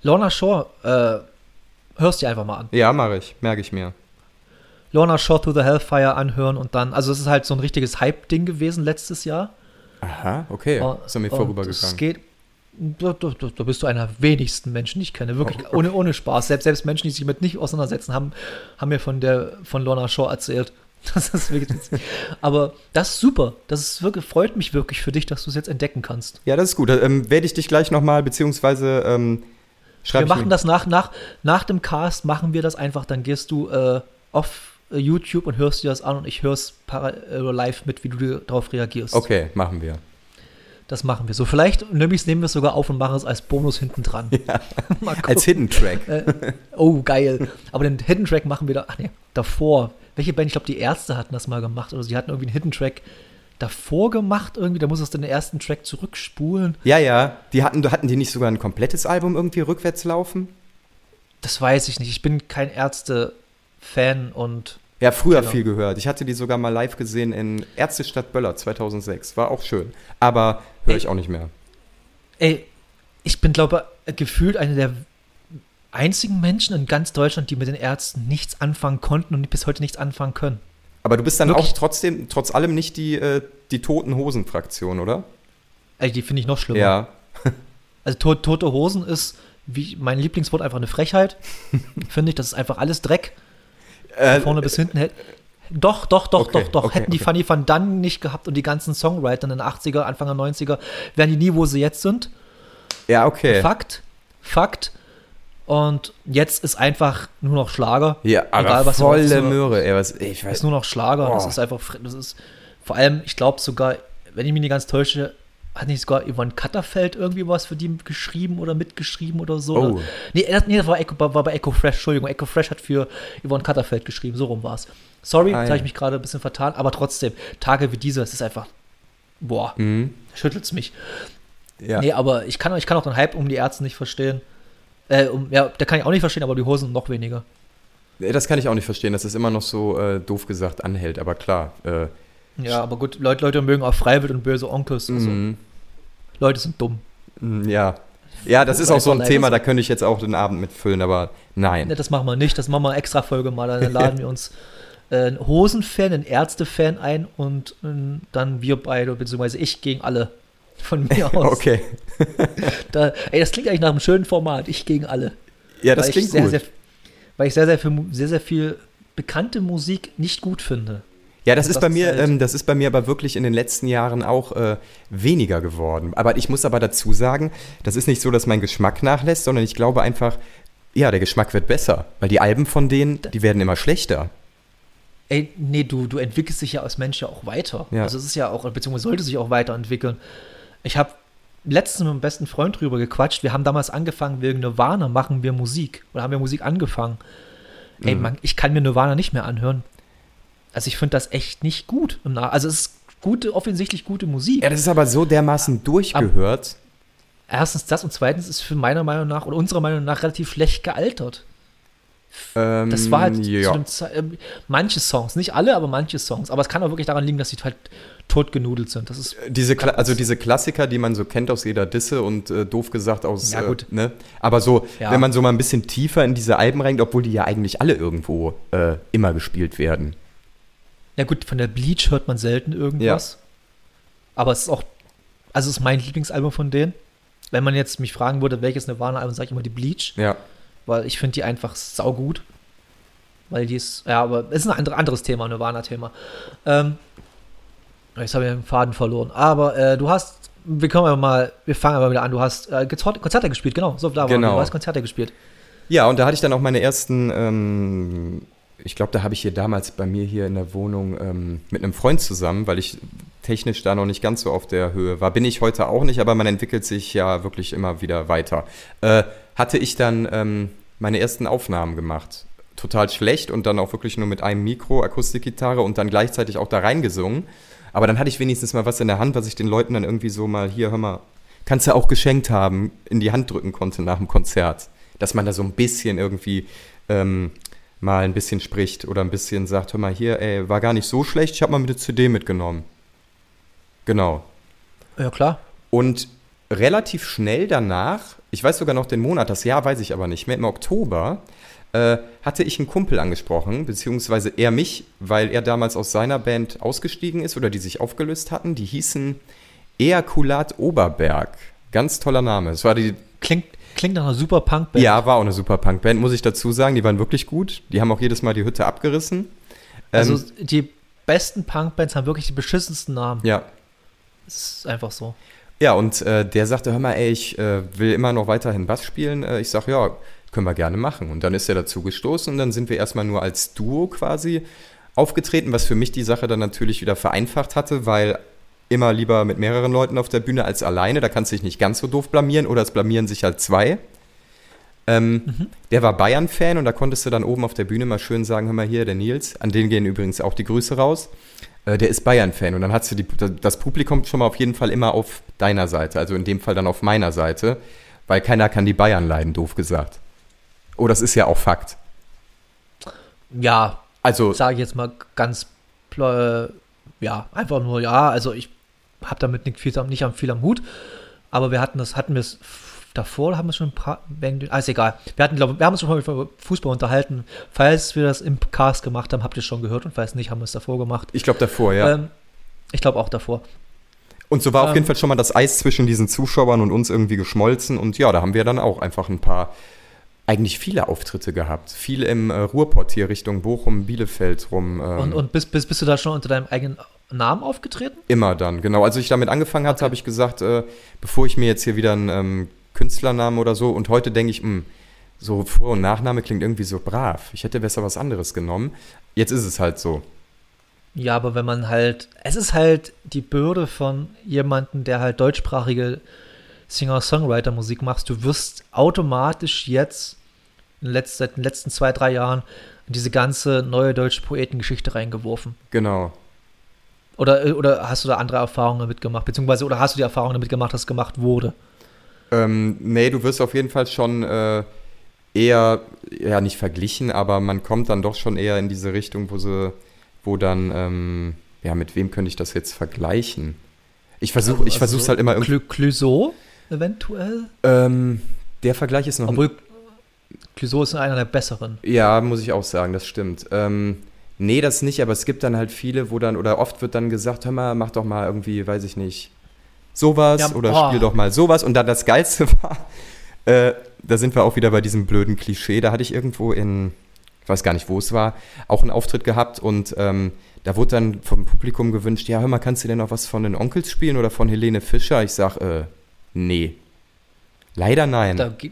Lorna Shore, äh, hörst dir einfach mal an. Ja, mache ich. Merke ich mir. Lorna Shore Through the Hellfire anhören und dann, also es ist halt so ein richtiges Hype-Ding gewesen letztes Jahr. Aha, okay. Und- ist an mir und Es vorübergegangen. geht, Da, da, da bist du einer der wenigsten Menschen, die ich kenne. Wirklich, ohne, ohne Spaß. Selbst, selbst Menschen, die sich damit nicht auseinandersetzen, haben, haben mir von der von Lorna Shaw erzählt. Das ist wirklich witzig. Aber das ist super. Das ist wirklich, freut mich wirklich für dich, dass du es jetzt entdecken kannst. Ja, das ist gut. Ähm, werde ich dich gleich nochmal, beziehungsweise ähm, schreibe wir machen mir- das nach, nach, nach dem Cast, machen wir das einfach. Dann gehst du äh, auf äh, YouTube und hörst dir das an und ich höre es äh, live mit, wie du darauf reagierst. Okay, machen wir. Das machen wir so. Vielleicht nämlich nehmen wir es sogar auf und machen es als Bonus hinten dran. Gucken. Als Hidden Track. Äh, oh, geil. Aber den Hidden Track machen wir da. Ach nee, davor. Welche Band? Ich glaube, die Ärzte hatten das mal gemacht. Oder sie hatten irgendwie einen Hidden Track davor gemacht. Irgendwie, da muss es den ersten Track zurückspulen. Ja, ja. Die hatten, hatten die nicht sogar ein komplettes Album irgendwie rückwärts laufen? Das weiß ich nicht. Ich bin kein Ärzte-Fan und Ja, früher Genau. viel gehört. Ich hatte die sogar mal live gesehen in Ärztestadt Böller 2006. War auch schön. Aber höre ich auch nicht mehr. ey, ich bin, glaube ich, gefühlt einer der einzigen Menschen in ganz Deutschland, die mit den Ärzten nichts anfangen konnten und bis heute nichts anfangen können. Aber du bist dann Wirklich? auch trotzdem, trotz allem nicht die, äh, die Toten Hosen-Fraktion, oder? Ey, die finde ich noch schlimmer. Ja. Also to tote Hosen ist, wie mein Lieblingswort, einfach eine Frechheit. Finde ich, das ist einfach alles Dreck. Äh, Von vorne bis hinten. Hätt- Doch, doch, doch, Okay, doch, doch. okay, Hätten die okay. Fanny van Dunn nicht gehabt und die ganzen Songwriter in den 80er, Anfang der 90er, wären die nie, wo sie jetzt sind. ja, okay. Fakt. Fakt. Und jetzt ist einfach nur noch Schlager. Ja, aber Egal, was volle so- Möhre. Ey, was, ich ist weiß nur noch Schlager. Das Boah. ist einfach, das ist vor allem, ich glaube sogar, wenn ich mich nicht ganz täusche, hat nicht sogar Yvonne Katterfeld irgendwie was für die geschrieben oder mitgeschrieben oder so? Oh. Nee, das, nee, das war, Echo, war bei Echo Fresh, Entschuldigung. Echo Fresh hat für Yvonne Katterfeld geschrieben, so rum war es. Sorry, Ah, da ja. habe ich mich gerade ein bisschen vertan, aber trotzdem, Tage wie diese, es ist einfach, boah, Mhm. schüttelt's mich. Ja. Nee, aber ich kann, ich kann auch den Hype um die Ärzte nicht verstehen. Äh, um, ja, der kann ich auch nicht verstehen, aber die Hosen noch weniger. Nee, Das kann ich auch nicht verstehen, dass es immer noch so äh, doof gesagt anhält. Aber klar. Äh, Ja, aber gut, Leute, Leute mögen auch Freiwild und böse Onkels. Also, mhm. Leute sind dumm. Mm, Ja. Ja, das ist Wobei auch so ein Thema, leider da könnte ich jetzt auch den Abend mitfüllen, aber nein. Ne, das machen wir nicht. Das machen wir extra Folge mal. Dann laden wir uns äh, einen Hosenfan, einen Ärztefan ein und äh, dann wir beide, beziehungsweise ich gegen alle. Von mir aus. Okay. Da, ey, das klingt eigentlich nach einem schönen Format. Ich gegen alle. Ja, das klingt sehr, gut. Sehr, weil ich sehr, sehr viel, sehr, sehr viel bekannte Musik nicht gut finde. Ja, das Und ist das bei mir, halt- ähm, das ist bei mir aber wirklich in den letzten Jahren auch äh, weniger geworden. Aber ich muss aber dazu sagen, das ist nicht so, dass mein Geschmack nachlässt, sondern ich glaube einfach, ja, der Geschmack wird besser, weil die Alben von denen, die werden immer schlechter. Ey, nee, du, du entwickelst dich ja als Mensch ja auch weiter. Ja. Also es ist ja auch, beziehungsweise sollte sich auch weiterentwickeln. Ich habe letztens mit meinem besten Freund drüber gequatscht. Wir haben damals angefangen, wegen Nirvana machen wir Musik. Oder haben wir Musik angefangen. Ey, Mhm. man, ich kann mir Nirvana nicht mehr anhören. Also ich finde das echt nicht gut. Also es ist gute, offensichtlich gute Musik. Ja, das ist aber so dermaßen durchgehört. Erstens das und zweitens ist für meiner Meinung nach oder unserer Meinung nach relativ schlecht gealtert. Ähm, Das war halt zu ja. ähm, manche Songs, nicht alle, aber manche Songs. Aber es kann auch wirklich daran liegen, dass sie halt totgenudelt sind. Das ist Diese, Kla also diese Klassiker, die man so kennt aus jeder Disse und äh, doof gesagt aus, Ja, gut. Äh, ne? Aber so, Ja. wenn man so mal ein bisschen tiefer in diese Alben reingeht, obwohl die ja eigentlich alle irgendwo äh, immer gespielt werden. Ja gut, von der Bleach hört man selten irgendwas. Aber es ist auch, also es ist mein Lieblingsalbum von denen. Wenn man jetzt mich fragen würde, welches Nirvana-Album, sage ich immer die Bleach, Ja. weil ich finde die einfach saugut. Weil die ist, ja, aber es ist ein anderes Thema, ein Nirvana-Thema. Ähm, jetzt habe ich den Faden verloren. Aber äh, du hast, wir können aber mal, wir fangen aber wieder an. Du hast äh, Konzerte, gespielt, genau. So, da waren Genau. Du hast Konzerte gespielt. Ja, und da hatte ich dann auch meine ersten, ähm, ich glaube, da habe ich hier damals bei mir hier in der Wohnung ähm, mit einem Freund zusammen, weil ich technisch da noch nicht ganz so auf der Höhe war. Bin ich heute auch nicht, aber man entwickelt sich ja wirklich immer wieder weiter. Äh, hatte ich dann ähm, meine ersten Aufnahmen gemacht. Total schlecht und dann auch wirklich nur mit einem Mikro, Akustikgitarre und dann gleichzeitig auch da reingesungen. Aber dann hatte ich wenigstens mal was in der Hand, was ich den Leuten dann irgendwie so mal, hier, hör mal, kannst du auch geschenkt haben, in die Hand drücken konnte nach dem Konzert. Dass man da so ein bisschen irgendwie ähm, mal ein bisschen spricht oder ein bisschen sagt, hör mal hier, ey, war gar nicht so schlecht, ich habe mal mit der CD mitgenommen. Genau. Ja, klar. Und relativ schnell danach, ich weiß sogar noch den Monat, das Jahr weiß ich aber nicht mehr, im Oktober, äh, hatte ich einen Kumpel angesprochen, beziehungsweise er mich, weil er damals aus seiner Band ausgestiegen ist oder die sich aufgelöst hatten. Die hießen Eakulat Oberberg. Ganz toller Name. Es war die, Klingt, klingt nach einer super Punk-Band. ja, war auch eine super Punk-Band, muss ich dazu sagen. Die waren wirklich gut. Die haben auch jedes Mal die Hütte abgerissen. Also Ähm, die besten Punk-Bands haben wirklich die beschissensten Namen. ja. Das ist einfach so. Ja, und äh, der sagte, hör mal, ey, ich äh, will immer noch weiterhin Bass spielen. Äh, ich sag, ja, können wir gerne machen. Und dann ist er dazu gestoßen und dann sind wir erstmal nur als Duo quasi aufgetreten, was für mich die Sache dann natürlich wieder vereinfacht hatte, weil immer lieber mit mehreren Leuten auf der Bühne als alleine. Da kannst du dich nicht ganz so doof blamieren oder es blamieren sich halt zwei. Ähm, Der war Bayern-Fan und da konntest du dann oben auf der Bühne mal schön sagen, hör mal hier, der Nils, an den gehen übrigens auch die Grüße raus. Äh, der ist Bayern-Fan und dann hast du die, das Publikum schon mal auf jeden Fall immer auf deiner Seite, also in dem Fall dann auf meiner Seite, weil keiner kann die Bayern leiden, doof gesagt. Oh, das ist ja auch Fakt. Ja, Also, sage ich jetzt mal ganz, äh, ja, einfach nur, ja, also ich habe damit nicht viel, nicht am viel am Hut, aber wir hatten das, hatten wir es davor, haben wir schon ein paar, wenn- ah, egal. Wir hatten, glaube wir haben uns schon mal über Fußball unterhalten. Falls wir das im Cast gemacht haben, habt ihr es schon gehört und falls nicht, haben wir es davor gemacht. ich glaube davor, ja. Ähm, ich glaube auch davor. und so war auf ähm, jeden Fall schon mal das Eis zwischen diesen Zuschauern und uns irgendwie geschmolzen und ja, da haben wir dann auch einfach ein paar, eigentlich viele Auftritte gehabt. Viel im äh, Ruhrpott hier Richtung Bochum, Bielefeld rum. Ähm, Und, und bist, bist, bist du da schon unter deinem eigenen Namen aufgetreten? Immer dann, genau. Als ich damit angefangen hatte, habe ich gesagt, äh, bevor ich mir jetzt hier wieder einen ähm, Künstlernamen oder so, und heute denke ich, mh, so Vor- und Nachname klingt irgendwie so brav. Ich hätte besser was anderes genommen. Jetzt ist es halt so. Ja, aber wenn man halt, es ist halt die Bürde von jemandem, der halt deutschsprachige Singer-Songwriter-Musik macht. Du wirst automatisch jetzt in den letzten, seit den letzten zwei, drei Jahren in diese ganze neue deutsche Poetengeschichte reingeworfen. Genau. Oder, äh, oder hast du da andere Erfahrungen damit gemacht? Beziehungsweise, oder hast du die Erfahrung damit gemacht, dass gemacht wurde? Ähm, nee, du wirst auf jeden Fall schon äh, eher, ja nicht verglichen, aber man kommt dann doch schon eher in diese Richtung, wo sie, wo dann, ähm, ja, mit wem könnte ich das jetzt vergleichen? Ich versuche, ich versuche es halt immer irgendwie. Clü Clouseau eventuell? Ähm, der Vergleich ist noch Obwohl Clouseau ist einer der besseren. Ja, muss ich auch sagen, das stimmt. Ähm, nee, das nicht, aber es gibt dann halt viele, wo dann, oder oft wird dann gesagt, hör mal, mach doch mal irgendwie, weiß ich nicht, sowas Ja, oder oh. spiel doch mal sowas. Und dann das Geilste war, äh, da sind wir auch wieder bei diesem blöden Klischee, da hatte ich irgendwo in, ich weiß gar nicht, wo es war, auch einen Auftritt gehabt und ähm, da wurde dann vom Publikum gewünscht, ja, hör mal, kannst du denn noch was von den Onkels spielen oder von Helene Fischer? Ich sag, äh, nee. Leider nein. Da, ge-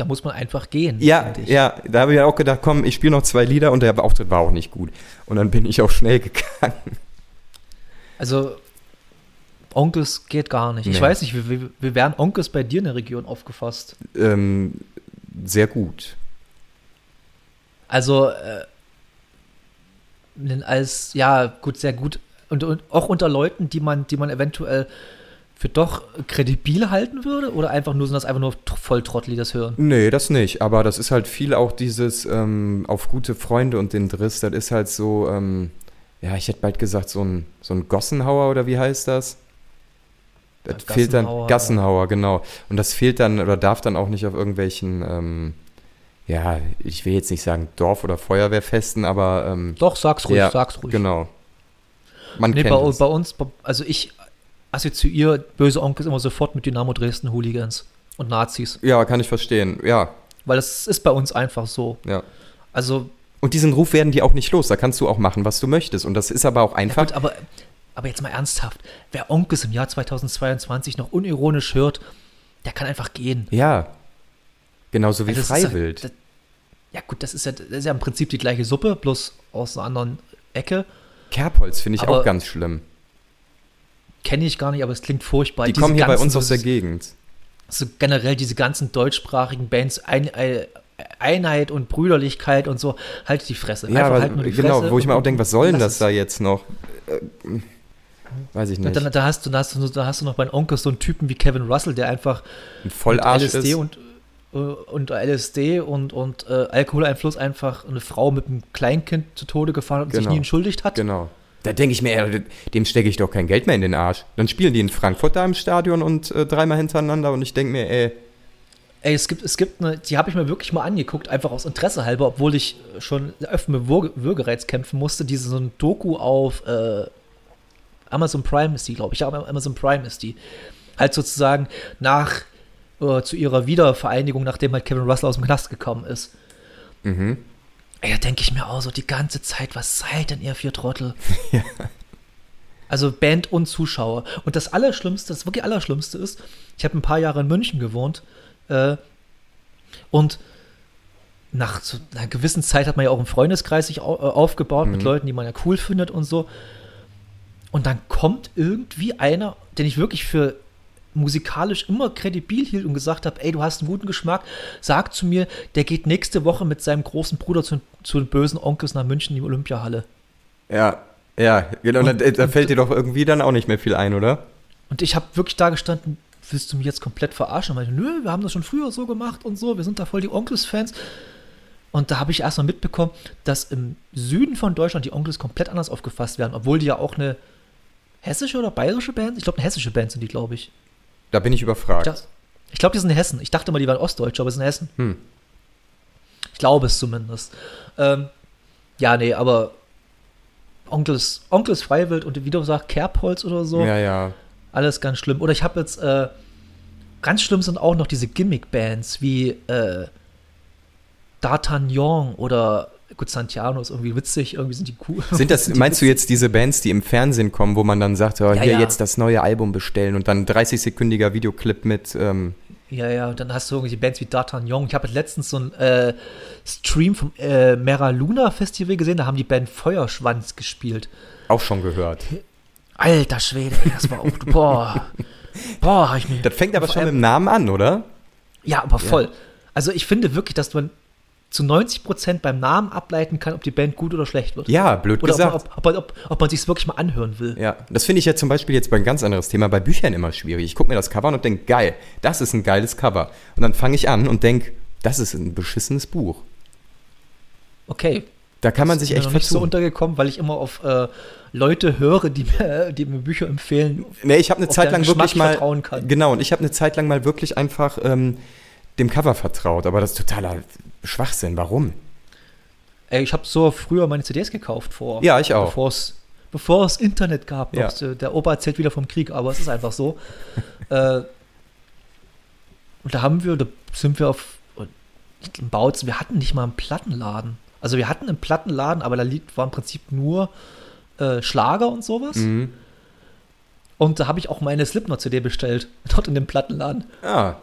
da muss man einfach gehen. Ja, ich. ja, da habe ich auch gedacht, komm, ich spiele noch zwei Lieder und der Auftritt war auch nicht gut. Und dann bin ich auch schnell gegangen. Also, Onkels geht gar nicht. Ich Nee. weiß nicht, wie, wie, wie werden Onkels bei dir in der Region aufgefasst? Ähm, sehr gut. Also, äh, als, ja, gut, sehr gut. Und, und auch unter Leuten, die man, die man eventuell für doch kredibil halten würde? Oder einfach nur sind das einfach nur tr- Volltrottel, die das hören? Nee, das nicht. Aber das ist halt viel auch dieses ähm, auf gute Freunde und den Driss. Das ist halt so, ähm, ja, ich hätte bald gesagt, so ein, so ein Gossenhauer oder wie heißt das? Das Ja, fehlt dann, Gassenhauer, Gassenhauer, genau. Und das fehlt dann oder darf dann auch nicht auf irgendwelchen, ähm, ja, ich will jetzt nicht sagen Dorf- oder Feuerwehrfesten, aber ähm, Doch, sag's ruhig, ja, sag's ruhig. Genau. Man Nee, kennt bei, es. bei uns, also ich assoziiere böse Onkels immer sofort mit Dynamo Dresden Hooligans und Nazis. Ja, kann ich verstehen. Ja, Weil das ist bei uns einfach so. ja. Also, Und diesen Ruf werden die auch nicht los. Da kannst du auch machen, was du möchtest. Und das ist aber auch einfach. gut, aber, aber jetzt mal ernsthaft. Wer Onkels im Jahr 2022 noch unironisch hört, der kann einfach gehen. Ja. Genauso wie Also Freiwild. Ja, das, ja gut, das ist ja, das ist ja im Prinzip die gleiche Suppe, bloß aus einer anderen Ecke. Kerbholz finde ich Aber auch ganz schlimm. Kenne ich gar nicht, aber es klingt furchtbar. Die Diese kommen hier bei ganzen uns aus der Gegend. so generell diese ganzen deutschsprachigen Bands, ein, äh, Einheit und Brüderlichkeit und so, halt die Fresse. Ja, Einfach aber halt nur die genau, Fresse wo ich mir auch denke, was soll denn das da jetzt noch? Äh, weiß ich nicht. Da, da, hast du, da, hast du, da hast du noch bei Onkel so einen Typen wie Kevin Russell, der einfach Ein mit Vollarsch LSD ist. und äh, und LSD und, und äh, Alkoholeinfluss einfach eine Frau mit einem Kleinkind zu Tode gefahren hat und sich Genau. nie entschuldigt hat. Genau. Da denke ich mir, ey, dem stecke ich doch kein Geld mehr in den Arsch. Dann spielen die in Frankfurt da im Stadion und äh, dreimal hintereinander und ich denke mir, ey, Ey, es gibt, es gibt eine, die habe ich mir wirklich mal angeguckt, einfach aus Interesse halber, obwohl ich schon öfter mit Würge, Würgereiz kämpfen musste. Diese so ein Doku auf äh, Amazon Prime ist die, glaube ich. Ja, Amazon Prime ist die. Als sozusagen nach äh, zu ihrer Wiedervereinigung, nachdem halt Kevin Russell aus dem Knast gekommen ist. Mhm. Da denke ich mir auch so die ganze Zeit, was seid denn ihr für Trottel? Also Band und Zuschauer. Und das Allerschlimmste, das wirklich Allerschlimmste ist, ich habe ein paar Jahre in München gewohnt äh, und nach so einer gewissen Zeit hat man ja auch einen Freundeskreis sich au äh, aufgebaut mit Leuten, die man ja cool findet und so. Und dann kommt irgendwie einer, den ich wirklich für musikalisch immer kredibil hielt und gesagt habe, ey, du hast einen guten Geschmack, sagt zu mir, der geht nächste Woche mit seinem großen Bruder zu, zu den bösen Onkels nach München in die Olympiahalle. Ja, ja, genau. Und- da, da und- fällt dir doch irgendwie dann auch nicht mehr viel ein, oder? Und ich habe wirklich da gestanden, willst du mich jetzt komplett verarschen? Und ich, nö, wir haben das schon früher so gemacht und so, wir sind da voll die Onkels-Fans. Und da habe ich erstmal mitbekommen, dass im Süden von Deutschland die Onkels komplett anders aufgefasst werden, obwohl die ja auch eine hessische oder bayerische Band, ich glaube eine hessische Band sind die, glaube ich. Da bin ich überfragt. Ich, dacht- ich glaube, die sind Hessen. Ich dachte mal, die waren Ostdeutsche, aber die sind Hessen. Hm. Ich glaube es zumindest. Ähm, ja, nee, aber Onkels, Onkels Freiwild und wie du sagst, Kerbholz oder so. Ja, ja. Alles ganz schlimm. Oder ich habe jetzt, äh, ganz schlimm sind auch noch diese Gimmick-Bands wie äh, D'Artagnan oder, gut, Santiano ist irgendwie witzig, irgendwie sind die cool. Sind das, die meinst du witzig. jetzt diese Bands, die im Fernsehen kommen, wo man dann sagt, oh, Ja, hier ja. jetzt das neue Album bestellen und dann 30-sekündiger Videoclip mit, ähm, Ja, ja, und dann hast du irgendwelche Bands wie D'Artagnan. Ich habe jetzt letztens so einen äh, Stream vom äh, Mera Luna Festival gesehen, da haben die Band Feuerschwanz gespielt. auch schon gehört. Alter Schwede, das war auch, boah. Boah, ich mir. Das fängt aber schon mit dem Namen an, oder? Ja, aber voll. Also ich finde wirklich, dass man zu 90 Prozent beim Namen ableiten kann, ob die Band gut oder schlecht wird. Ja, blöd Oder gesagt. ob, ob, ob, ob, ob man sich wirklich mal anhören will. Ja, das finde ich ja zum Beispiel jetzt bei ein ganz anderes Thema, bei Büchern immer schwierig. Ich gucke mir das Cover an und denke, geil, das ist ein geiles Cover. Und dann fange ich an und denke, das ist ein beschissenes Buch. Okay. Da kann man sich Ist mir echt noch nicht so vertun. untergekommen, weil ich immer auf äh, Leute höre, die mir, die mir Bücher empfehlen. Nee, ich habe eine Zeit lang wirklich mal. vertrauen kann. Genau, und ich habe eine Zeit lang mal wirklich einfach ähm, dem Cover vertraut. Aber das ist totaler Schwachsinn. Warum? Ey, ich habe so früher meine CDs gekauft vor. Ja, ich auch. Bevor es bevor es Internet gab. Ja. Noch. Der Opa erzählt wieder vom Krieg, aber es ist einfach so. äh, und da haben wir, da sind wir auf in Bautzen, wir hatten nicht mal einen Plattenladen. Also wir hatten einen Plattenladen, aber da liegt, war im Prinzip nur äh, Schlager und sowas. Mhm. Und da habe ich auch meine Slipknot-CD bestellt, dort in dem Plattenladen. Ah.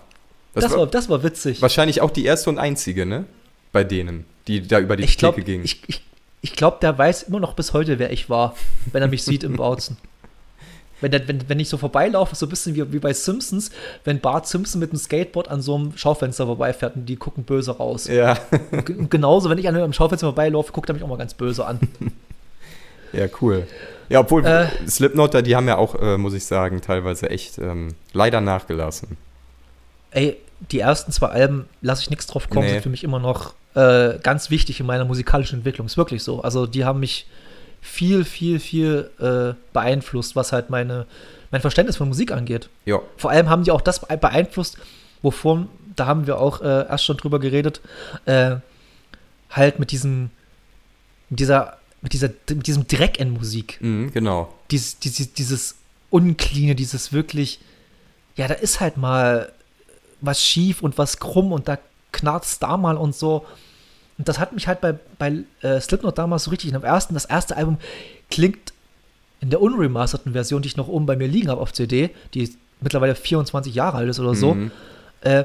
Das, Das, war, war, das war witzig. wahrscheinlich auch die erste und einzige, ne? Bei denen, die da über die ich glaube, Theke gingen. ich, ich, ich glaub, der weiß immer noch bis heute, wer ich war, wenn er mich sieht im Bautzen. Wenn, der, wenn, wenn ich so vorbeilaufe, so ein bisschen wie, wie bei Simpsons, wenn Bart Simpson mit dem Skateboard an so einem Schaufenster vorbeifährt und die gucken böse raus. ja. Und, genauso, wenn ich an einem Schaufenster vorbeilaufe, guckt er mich auch mal ganz böse an. ja, cool. Ja, obwohl Äh. Slipknot, die haben ja auch, äh, muss ich sagen, teilweise echt ähm, leider nachgelassen. Ey, die ersten zwei Alben lasse ich nichts drauf kommen, Nee. sind für mich immer noch äh, ganz wichtig in meiner musikalischen Entwicklung. Ist wirklich so. Also die haben mich viel, viel, viel äh, beeinflusst, was halt meine, mein Verständnis von Musik angeht. Ja. Vor allem haben die auch das beeinflusst, wovon, da haben wir auch äh, erst schon drüber geredet, äh, halt mit diesem, mit dieser, mit dieser, mit diesem Dreck in Musik. Mhm, genau. Dieses, dieses, dieses Uncleane, dieses wirklich, ja, da ist halt mal was schief und was krumm und da knarzt da mal und so. Und das hat mich halt bei, bei äh, Slipknot damals so richtig in dem ersten, das erste Album klingt in der unremasterten Version, die ich noch oben bei mir liegen habe auf CD, die mittlerweile 24 Jahre alt ist oder so, Mhm. äh,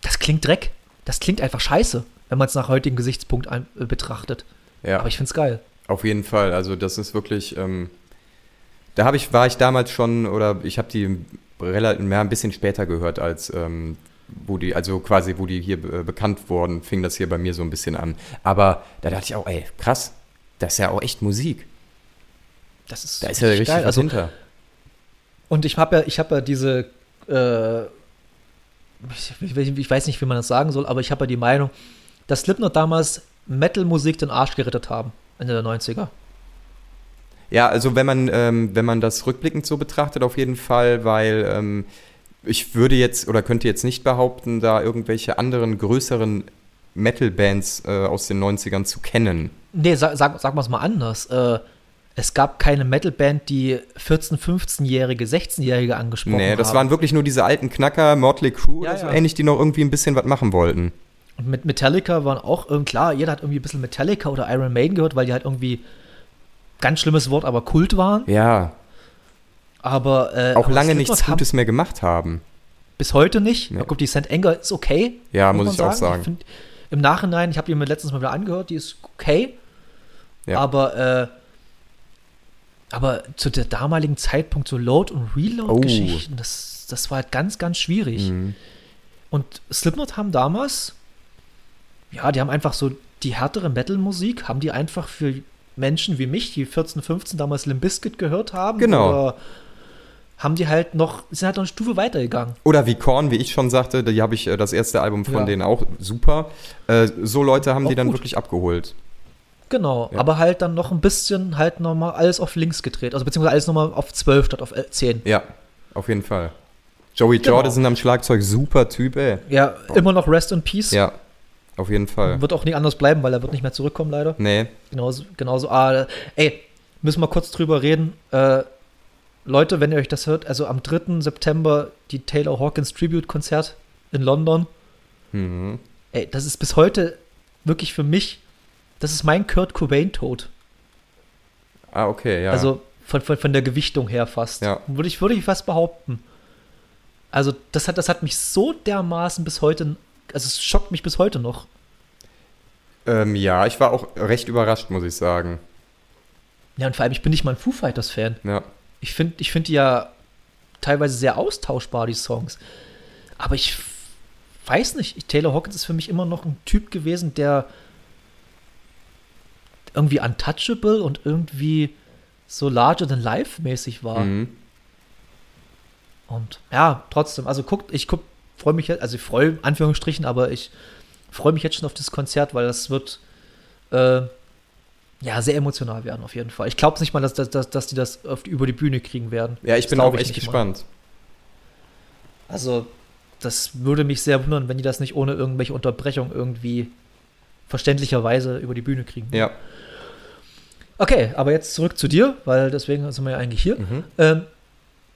das klingt Dreck. Das klingt einfach scheiße, wenn man es nach heutigem Gesichtspunkt ein, äh, betrachtet. Ja. Aber ich find's geil. Auf jeden Fall. Also das ist wirklich. Ähm, da habe ich, war ich damals schon, oder ich habe die relativ mehr ein bisschen später gehört, als ähm, wo die, also quasi, wo die hier äh, bekannt wurden, fing das hier bei mir so ein bisschen an. Aber da dachte ich auch, ey, krass, das ist ja auch echt Musik. Das ist, Da ist ja richtig geil. was Also, hinter. Und ich habe ja, ich habe ja diese, äh, ich, ich, ich weiß nicht, wie man das sagen soll, aber ich habe ja die Meinung, dass Slipknot damals Metal-Musik den Arsch gerettet haben, Ende der 90er. Ja, also wenn man, ähm, wenn man das rückblickend so betrachtet, auf jeden Fall, weil ähm, ich würde jetzt oder könnte jetzt nicht behaupten, da irgendwelche anderen größeren Metal-Bands äh, aus den 90ern zu kennen. Nee, sag, sag, sag mal es mal anders. Äh, es gab keine Metalband, die 14-, 15-Jährige, 16-Jährige angesprochen Nee, das haben. waren wirklich nur diese alten Knacker, Motley Crue Ja, oder so ja. ähnlich, die noch irgendwie ein bisschen was machen wollten. Und mit Metallica waren auch, ähm, klar, jeder hat irgendwie ein bisschen Metallica oder Iron Maiden gehört, weil die halt irgendwie, ganz schlimmes Wort, aber Kult waren. Ja, Aber äh, auch aber lange nichts haben Gutes mehr gemacht haben. Bis heute nicht. Nee. Ja. Guck, die St. Anger ist okay. Ja, muss man ich auch sagen. find, Im Nachhinein, ich habe die mir letztens mal wieder angehört, die ist okay. Ja. Aber, äh, aber zu der damaligen Zeitpunkt so Load- und Reload-Geschichten, das, das war halt ganz, ganz schwierig. Oh. Mhm. Und Slipknot haben damals, ja, die haben einfach so die härtere Metal-Musik, haben die einfach für Menschen wie mich, die 14, 15 damals Limp Bizkit gehört haben, Genau. oder haben die halt noch, sind halt noch eine Stufe weitergegangen. Oder wie Korn, wie ich schon sagte, die habe ich äh, das erste Album von Ja. denen auch super. Äh, so Leute haben Auch die dann gut. wirklich abgeholt. Genau, Ja. aber halt dann noch ein bisschen halt nochmal alles auf links gedreht. Also beziehungsweise alles nochmal auf 12 statt auf äh, 10. Ja, auf jeden Fall. Joey Genau. Jordison am Schlagzeug, super Typ, ey. Ja, immer noch Rest in Peace. Ja, auf jeden Fall. Wird auch nicht anders bleiben, weil er wird nicht mehr zurückkommen, leider. Nee, Genauso, genauso. Ah, ey, müssen wir kurz drüber reden. Äh, Leute, wenn ihr euch das hört, also am 3. September die Taylor Hawkins Tribute-Konzert in London. mhm. Ey, das ist bis heute wirklich für mich, das ist mein Kurt Cobain-Tod. Ah, okay, ja. Also von, von, von der Gewichtung her fast. Ja. Würde ich, würde ich fast behaupten. Also das hat, das hat mich so dermaßen bis heute, also es schockt mich bis heute noch. ähm, ja, ich war auch recht überrascht, muss ich sagen. Ja, und vor allem, ich bin nicht mal ein Foo Fighters-Fan. Ja. Ich finde ich find die ja teilweise sehr austauschbar, die Songs. Aber ich weiß nicht, Taylor Hawkins ist für mich immer noch ein Typ gewesen, der irgendwie untouchable und irgendwie so larger than life mäßig war. Mhm. Und ja, trotzdem, also guckt, ich guck, freue mich jetzt, also ich freue, Anführungsstrichen, aber ich freue mich jetzt schon auf das Konzert, weil das wird äh, ja sehr emotional werden, auf jeden Fall. Ich glaube nicht mal, dass, dass, dass, dass die das die, über die Bühne kriegen werden. Ja, ich Das bin auch echt nicht mal. gespannt. Also, das würde mich sehr wundern, wenn die das nicht ohne irgendwelche Unterbrechung irgendwie verständlicherweise über die Bühne kriegen. Ja. Okay, aber jetzt zurück zu dir, weil deswegen sind wir ja eigentlich hier. Mhm. Ähm,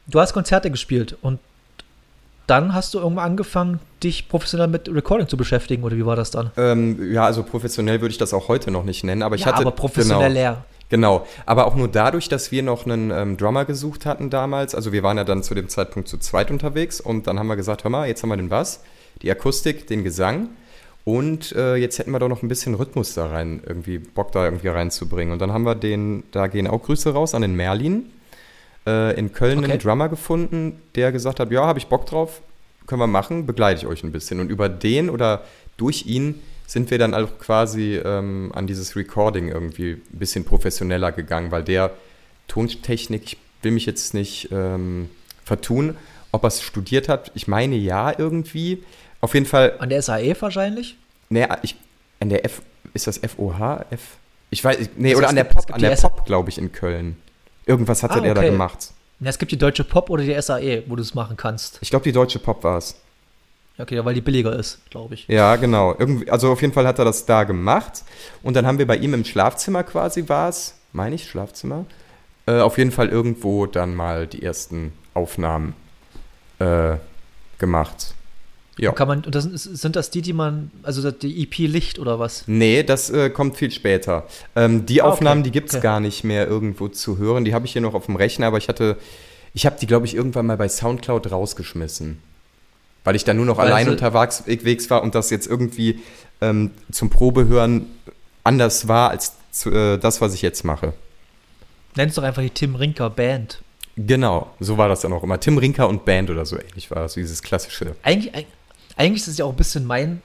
du hast Konzerte gespielt und dann hast du irgendwann angefangen, dich professionell mit Recording zu beschäftigen, oder wie war das dann? Ähm, ja, also professionell würde ich das auch heute noch nicht nennen, aber ich ja, hatte. aber professionell Genau, leer. genau. Aber auch nur dadurch, dass wir noch einen ähm, Drummer gesucht hatten damals. Also wir waren ja dann zu dem Zeitpunkt zu zweit unterwegs und dann haben wir gesagt, hör mal, jetzt haben wir den Bass, die Akustik, den Gesang. Und äh, jetzt hätten wir doch noch ein bisschen Rhythmus da rein, irgendwie Bock da irgendwie reinzubringen. Und dann haben wir den, da gehen auch Grüße raus an den Merlin, äh, in Köln Okay. einen Drummer gefunden, der gesagt hat, ja, habe ich Bock drauf, können wir machen, begleite ich euch ein bisschen. Und über den oder durch ihn sind wir dann auch quasi ähm, an dieses Recording irgendwie ein bisschen professioneller gegangen, weil der Tontechnik, ich will mich jetzt nicht ähm, vertun, ob er es studiert hat, ich meine ja irgendwie. Auf jeden Fall An der SAE wahrscheinlich? Nee, ich, an der F, ist das FOH? F? Ich weiß, nee, Also oder an der Pop, an der Pop, glaube ich, in Köln. Irgendwas hatte Ah, der da okay. gemacht. Ja, es gibt die deutsche Pop oder die SAE, wo du es machen kannst. Ich glaube, die deutsche Pop war es. Okay, weil die billiger ist, glaube ich. Ja, genau. Irgendwie, also auf jeden Fall hat er das da gemacht. Und dann haben wir bei ihm im Schlafzimmer quasi war es, meine ich, Schlafzimmer, äh, auf jeden Fall irgendwo dann mal die ersten Aufnahmen äh, gemacht. Ja. Und Kann man, und das sind, das die, die man, also die EP Licht oder was? Nee, das äh, kommt viel später. Ähm, die Ah, okay. Aufnahmen, die gibt es Okay. gar nicht mehr irgendwo zu hören. Die habe ich hier noch auf dem Rechner, aber ich hatte, ich habe die, glaube ich, irgendwann mal bei Soundcloud rausgeschmissen. Weil ich dann nur noch Weil allein unterwegs war und das jetzt irgendwie ähm, zum Probehören anders war als zu, äh, das, was ich jetzt mache. Nenn's doch einfach die Tim Rinker Band. Genau, so war das dann auch immer. Tim Rinker und Band oder so ähnlich war das, dieses klassische. Eigentlich, eig- eigentlich ist es ja auch ein bisschen mein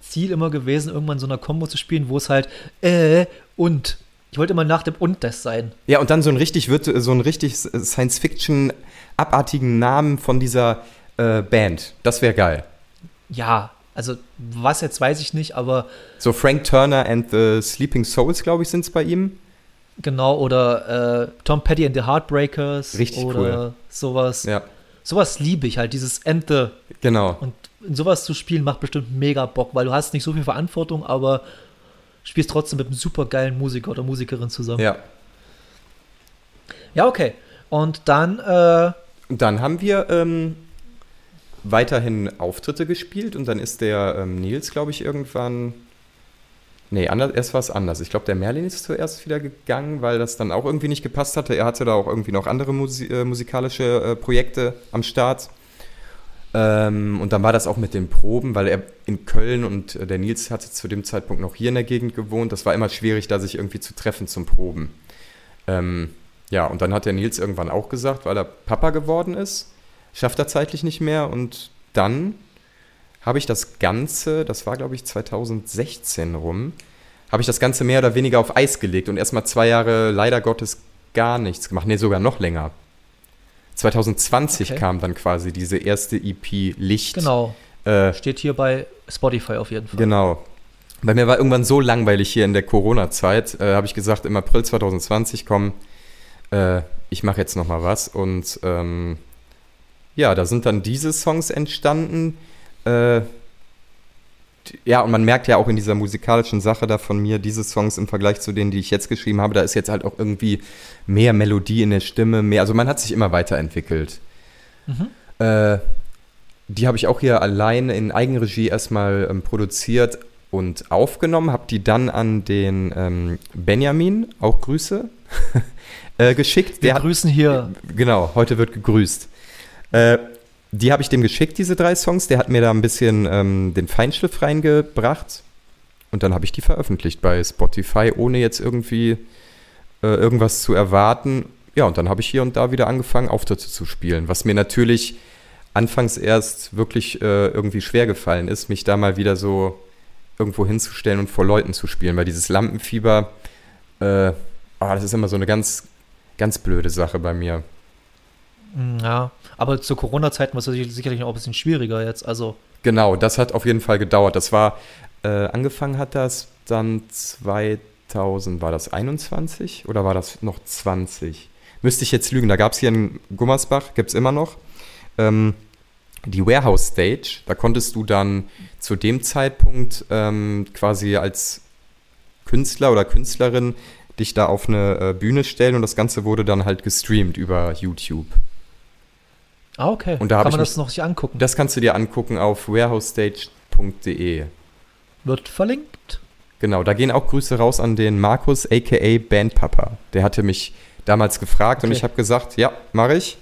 Ziel immer gewesen, irgendwann so eine Combo zu spielen, wo es halt äh und. Ich wollte immer nach dem und das sein. Ja, und dann so ein richtig, virtu- so ein richtig Science-Fiction abartigen Namen von dieser äh, Band. Das wäre geil. Ja, also was jetzt weiß ich nicht, aber So Frank Turner and the Sleeping Souls, glaube ich, sind es bei ihm. genau, oder äh, Tom Petty and the Heartbreakers Richtig oder cool. sowas. Ja, Sowas liebe ich halt, dieses Ente. genau. Und sowas zu spielen macht bestimmt mega Bock, weil du hast nicht so viel Verantwortung, aber spielst trotzdem mit einem super geilen Musiker oder Musikerin zusammen. Ja. Ja, okay. Und dann, äh, Und dann haben wir ähm, weiterhin Auftritte gespielt und dann ist der ähm, Nils, glaube ich, irgendwann. Nee, anders, erst war es anders. Ich glaube, der Merlin ist zuerst wieder gegangen, weil das dann auch irgendwie nicht gepasst hatte. Er hatte da auch irgendwie noch andere Musi äh, musikalische äh, Projekte am Start. Ähm, und dann war das auch mit den Proben, weil er in Köln und äh, der Nils hatte zu dem Zeitpunkt noch hier in der Gegend gewohnt. Das war immer schwierig, da sich irgendwie zu treffen zum Proben. Ähm, ja, und dann hat der Nils irgendwann auch gesagt, weil er Papa geworden ist, schafft er zeitlich nicht mehr. Und dann habe ich das Ganze, das war glaube ich 2016 rum, habe ich das Ganze mehr oder weniger auf Eis gelegt und erstmal zwei Jahre leider Gottes gar nichts gemacht. Nee, sogar noch länger. 2020 Okay. kam dann quasi diese erste EP Licht. genau, Äh, steht hier bei Spotify auf jeden Fall. Genau. Bei mir war irgendwann so langweilig hier in der Corona-Zeit, äh, habe ich gesagt, im April 2020, komm, äh, ich mache jetzt noch mal was. Und ähm, ja, da sind dann diese Songs entstanden. Ja, und man merkt ja auch in dieser musikalischen Sache da von mir, diese Songs im Vergleich zu denen, die ich jetzt geschrieben habe, da ist jetzt halt auch irgendwie mehr Melodie in der Stimme, mehr, also man hat sich immer weiterentwickelt. Äh, die habe ich auch hier allein in Eigenregie erstmal ähm, produziert und aufgenommen, habe die dann an den ähm, Benjamin, auch Grüße, äh, geschickt. Wir hat- grüßen hier Genau, heute wird gegrüßt. Äh, die habe ich dem geschickt, diese drei Songs. Der hat mir da ein bisschen ähm, den Feinschliff reingebracht. Und dann habe ich die veröffentlicht bei Spotify, ohne jetzt irgendwie äh, irgendwas zu erwarten. Ja, und dann habe ich hier und da wieder angefangen, Auftritte zu spielen. Was mir natürlich anfangs erst wirklich äh, irgendwie schwer gefallen ist, mich da mal wieder so irgendwo hinzustellen und vor Leuten zu spielen. Weil dieses Lampenfieber, äh, ah, das ist immer so eine ganz, ganz blöde Sache bei mir. Ja, aber zur Corona-Zeit war es sicher- sicherlich noch ein bisschen schwieriger jetzt. Also, Genau, das hat auf jeden Fall gedauert. Das war, äh, angefangen hat das dann 2000, war das 21 oder war das noch 20? Müsste ich jetzt lügen, da gab es hier in Gummersbach, gibt es immer noch, ähm, die Warehouse Stage. Da konntest du dann zu dem Zeitpunkt ähm, quasi als Künstler oder Künstlerin dich da auf eine äh, Bühne stellen und das Ganze wurde dann halt gestreamt über YouTube. Ah, okay. Und da Kann man mich- das noch sich angucken. Das kannst du dir angucken auf warehousestage.de. Wird verlinkt. Genau, da gehen auch Grüße raus an den Markus, aka Bandpapa. Der hatte mich damals gefragt und Okay. ich habe gesagt, ja, mache ich.